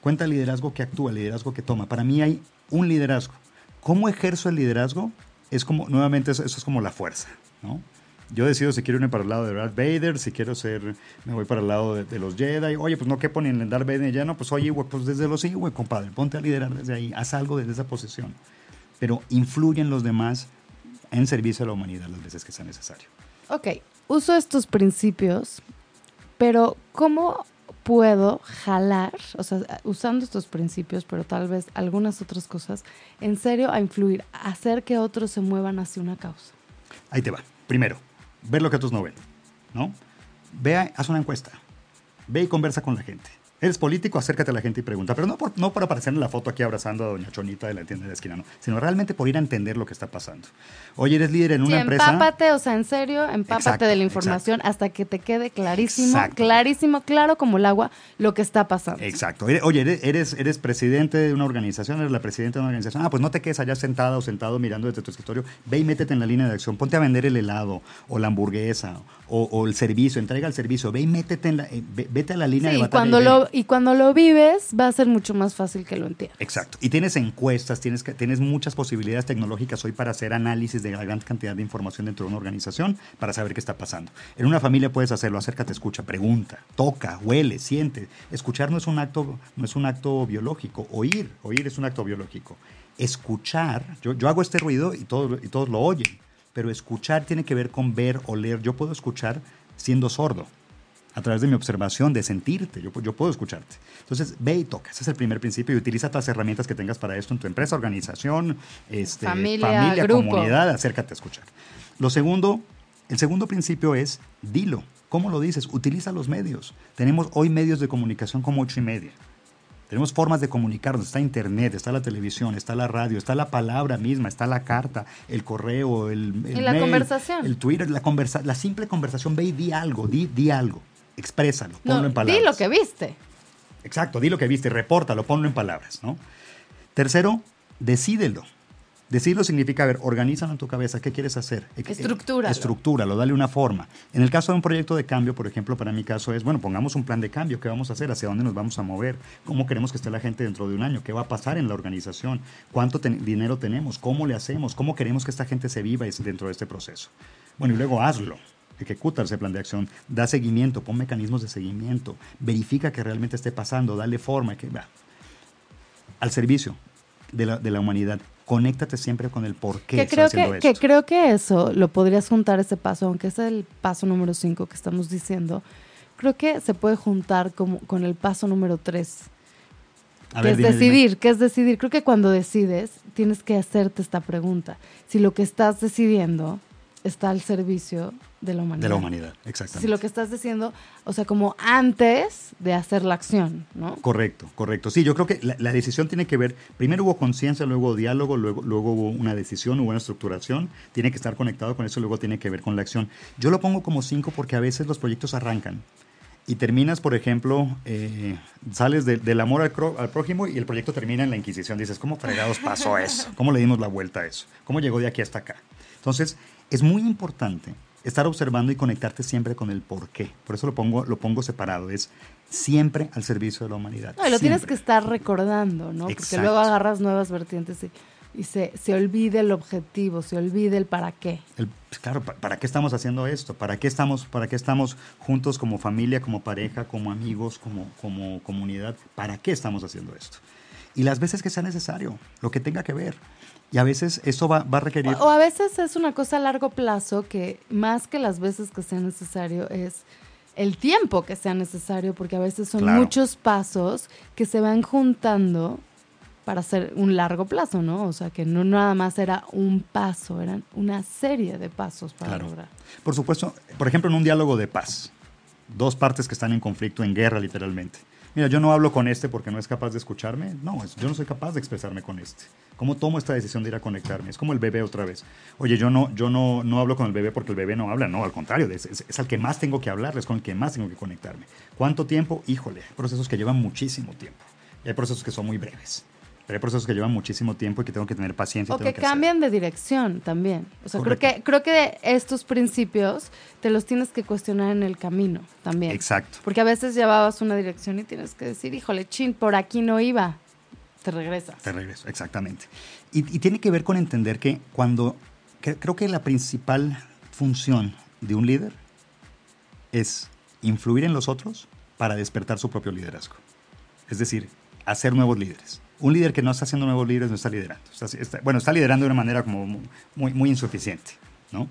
Cuenta el liderazgo que actúa, el liderazgo que toma. Para mí hay un liderazgo. ¿Cómo ejerzo el liderazgo? Es como, nuevamente, eso, eso es como la fuerza, ¿no? Yo decido si quiero irme para el lado de Darth Vader, si quiero ser, me voy para el lado de, de los Jedi. Oye, pues no quepo ni en Darth Vader ya no, pues oye, pues desde los güey, compadre, ponte a liderar desde ahí, haz algo desde esa posición. Pero influye en los demás en servicio a la humanidad las veces que sea necesario. Ok, uso estos principios, pero ¿cómo puedo jalar, o sea, usando estos principios, pero tal vez algunas otras cosas, en serio a influir, a hacer que otros se muevan hacia una causa? Ahí te va. Primero, ver lo que otros no ven, ¿no? Ve, haz una encuesta. Ve y conversa con la gente. Eres político, acércate a la gente y pregunta, pero no por, no por aparecer en la foto aquí abrazando a doña Chonita de la tienda de la esquina, no, sino realmente por ir a entender lo que está pasando. Oye, eres líder en Sí, una empresa. empápate, o sea, en serio, empápate Exacto, de la información hasta que te quede clarísimo, Exacto. clarísimo, claro como el agua, lo que está pasando. Exacto. Oye, eres, eres, eres presidente de una organización, eres la presidenta de una organización. Ah, pues no te quedes allá sentada o sentado mirando desde tu escritorio. Ve y métete en la línea de acción. Ponte a vender el helado o la hamburguesa o, o el servicio. Entrega el servicio. Ve y métete en la, eh, ve- vete a la línea Sí, de y batalla. cuando, lo, y cuando lo vives, va a ser mucho más fácil que lo entiendas. Exacto. Y tienes encuestas, tienes, tienes muchas posibilidades tecnológicas hoy para hacer análisis de la gran cantidad de información dentro de una organización para saber qué está pasando. En una familia puedes hacerlo, acércate, escucha, pregunta, toca, huele, siente. Escuchar no es un acto, no es un acto biológico, oír, oír es un acto biológico. Escuchar, yo, yo hago este ruido y todos, y todos lo oyen, pero escuchar tiene que ver con ver, oler. Yo puedo escuchar siendo sordo a través de mi observación, de sentirte. Yo, yo puedo escucharte. Entonces, ve y toca. Ese es el primer principio y utiliza todas las herramientas que tengas para esto en tu empresa, organización, este, Familia, comunidad. Acércate a escuchar. Lo segundo, el segundo principio es dilo. ¿Cómo lo dices? Utiliza los medios. Tenemos hoy medios de comunicación como ocho y media. Tenemos formas de comunicarnos. Está internet, está la televisión, está la radio, está la palabra misma, está la carta, el correo, el, el Y la mail, conversación. el Twitter, la, conversa la simple conversación. Ve y di algo, di, di algo. Exprésalo, ponlo No, en palabras. di lo que viste. Exacto, di lo que viste, repórtalo, ponlo en palabras, ¿no? Tercero, decídelo. Decirlo significa, a ver, organízalo en tu cabeza, ¿qué quieres hacer? Eh, eh, Estructúralo. Estructúralo, dale una forma. En el caso de un proyecto de cambio, por ejemplo, para mi caso es, bueno, pongamos un plan de cambio, ¿qué vamos a hacer? ¿Hacia dónde nos vamos a mover? ¿Cómo queremos que esté la gente dentro de un año? ¿Qué va a pasar en la organización? ¿Cuánto dinero tenemos? ¿Cómo le hacemos? ¿Cómo queremos que esta gente se viva dentro de este proceso? Bueno, y luego hazlo. Ejecuta ese plan de acción, da seguimiento, pon mecanismos de seguimiento, verifica que realmente esté pasando, dale forma, que va. Al servicio de la, de la humanidad, conéctate siempre con el por qué Que creo haciendo que, esto. que creo que eso lo podrías juntar ese paso, aunque es el paso número 5 que estamos diciendo. Creo que se puede juntar como, con el paso número 3, A que ver, es dime, dime. decidir, que es decidir. Creo que cuando decides tienes que hacerte esta pregunta. Si lo que estás decidiendo está al servicio de la humanidad. De la humanidad, exactamente. Si lo que estás diciendo, o sea, como antes de hacer la acción, ¿no? Correcto, correcto. Sí, yo creo que la, la decisión tiene que ver, primero hubo conciencia, luego diálogo, luego, luego hubo una decisión, hubo una estructuración, tiene que estar conectado con eso, luego tiene que ver con la acción. Yo lo pongo como cinco porque a veces los proyectos arrancan y terminas, por ejemplo, eh, sales de- del amor al, cro- al prójimo y el proyecto termina en la Inquisición. Dices, ¿cómo fregados pasó eso? ¿Cómo le dimos la vuelta a eso? ¿Cómo llegó de aquí hasta acá? Entonces, es muy importante estar observando y conectarte siempre con el por qué. Por eso lo pongo, lo pongo separado. Es siempre al servicio de la humanidad. No, y lo tienes que estar recordando, ¿no? Porque luego agarras nuevas vertientes y, y se, se olvida el objetivo, se olvida el para qué. Pues claro, ¿para, qué estamos haciendo esto? ¿Para qué estamos, ¿Para qué estamos juntos como familia, como pareja, como amigos, como, como comunidad? ¿Para qué estamos haciendo esto? Y las veces que sea necesario, lo que tenga que ver. Y a veces eso va, va a requerir... O, a veces es una cosa a largo plazo que más que las veces que sea necesario es el tiempo que sea necesario, porque a veces son muchos pasos que se van juntando para hacer un largo plazo, ¿no? O sea, que no nada más era un paso, eran una serie de pasos para lograr. Por supuesto, por ejemplo, en un diálogo de paz, dos partes que están en conflicto, en guerra literalmente. Mira, yo no hablo con este porque no es capaz de escucharme. No, yo no soy capaz de expresarme con este. ¿Cómo tomo esta decisión de ir a conectarme? Es como el bebé otra vez. Oye, yo no, yo no, no hablo con el bebé porque el bebé no habla. No, al contrario, es, es, al que más tengo que hablar, es con el que más tengo que conectarme. ¿Cuánto tiempo? Híjole, hay procesos que llevan muchísimo tiempo. Y hay procesos que son muy breves. Pero hay procesos que llevan muchísimo tiempo y que tengo que tener paciencia. O que, cambian de dirección también. O sea, creo que, creo que estos principios te los tienes que cuestionar en el camino también. Exacto. Porque a veces llevabas una dirección y tienes que decir, híjole, chin, por aquí no iba te regresas. Te regreso, exactamente. Y, tiene que ver con entender que cuando, creo que la principal función de un líder es influir en los otros para despertar su propio liderazgo. Es decir, hacer nuevos líderes. Un líder que no está haciendo nuevos líderes no está liderando. bueno, está liderando de una manera como muy, muy insuficiente, ¿no?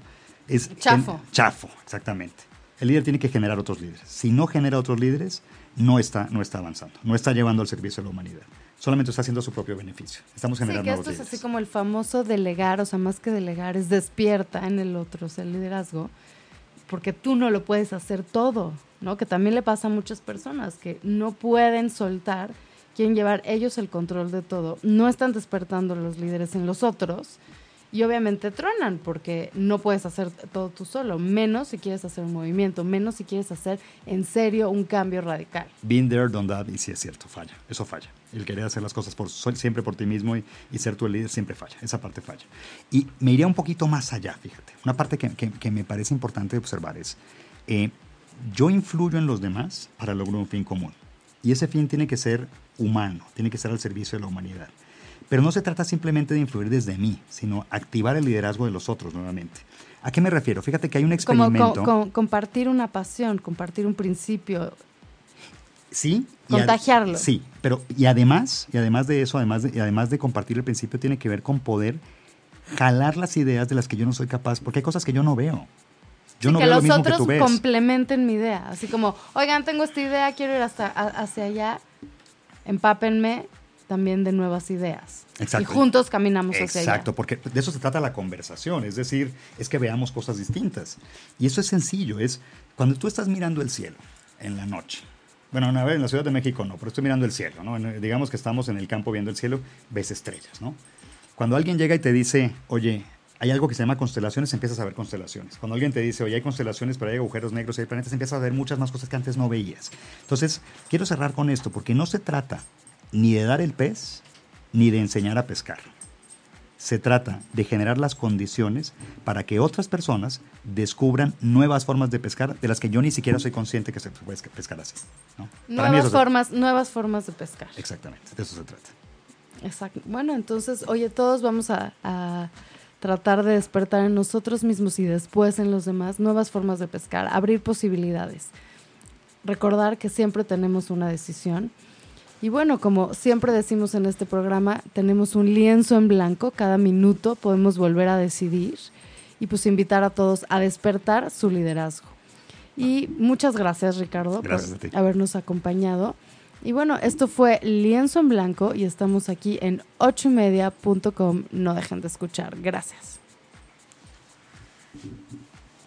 Es chafo. chafo, exactamente. El líder tiene que generar otros líderes. Si no genera otros líderes, no está, no está avanzando, no está llevando al servicio de la humanidad solamente está haciendo su propio beneficio. Estamos generando. Sí, que esto es así como el famoso delegar, o sea, más que delegar, es despierta en el otro, o sea, el liderazgo, porque tú no lo puedes hacer todo, ¿no? Que también le pasa a muchas personas que no pueden soltar, quieren llevar ellos el control de todo, no están despertando los líderes en los otros y obviamente tronan porque no puedes hacer todo tú solo, menos si quieres hacer un movimiento, menos si quieres hacer en serio un cambio radical. Been there, done that, y sí es cierto, falla, eso falla. El querer hacer las cosas por, siempre por ti mismo y, ser tu líder siempre falla, esa parte falla. Y me iría un poquito más allá, fíjate. Una parte que, que, me parece importante observar es, eh, yo influyo en los demás para lograr un fin común. Y ese fin tiene que ser humano, tiene que ser al servicio de la humanidad. Pero no se trata simplemente de influir desde mí, sino activar el liderazgo de los otros nuevamente. ¿A qué me refiero? Fíjate que hay un experimento. Como compartir una pasión, compartir un principio. Sí. Contagiarlo. sí, pero y además, y además de eso, además de, y además de compartir el principio, tiene que ver con poder jalar las ideas de las que yo no soy capaz, porque hay cosas que yo no veo. Yo no que veo los lo mismo otros que tú ves. complementen mi idea. Así como, oigan, tengo esta idea, quiero ir hasta hacia allá, empápenme también de nuevas ideas. Exacto. Y juntos caminamos hacia allá. Exacto, porque de eso se trata la conversación, es decir, es que veamos cosas distintas. Y eso es sencillo, es cuando tú estás mirando el cielo en la noche. Bueno, una vez en la Ciudad de México no, pero estoy mirando el cielo, ¿no? Digamos que estamos en el campo viendo el cielo, ves estrellas, ¿no? Cuando alguien llega y te dice, oye, hay algo que se llama constelaciones, empiezas a ver constelaciones. Cuando alguien te dice, oye, hay constelaciones, pero hay agujeros negros, hay planetas, empiezas a ver muchas más cosas que antes no veías. Entonces, quiero cerrar con esto, porque no se trata ni de dar el pez, ni de enseñar a pescar. Se trata de generar las condiciones para que otras personas descubran nuevas formas de pescar de las que yo ni siquiera soy consciente que se puede pescar así. Nuevas, formas, nuevas formas de pescar. Exactamente, de eso se trata. Exacto. Bueno, entonces, oye, todos vamos a, a tratar de despertar en nosotros mismos y después en los demás nuevas formas de pescar, abrir posibilidades. Recordar que siempre tenemos una decisión y bueno, como siempre decimos en este programa, tenemos un lienzo en blanco, cada minuto podemos volver a decidir y pues invitar a todos a despertar su liderazgo. Y muchas gracias Ricardo por habernos acompañado. Y bueno, esto fue Lienzo en Blanco y estamos aquí en ochoymedia.com. No dejen de escuchar. Gracias.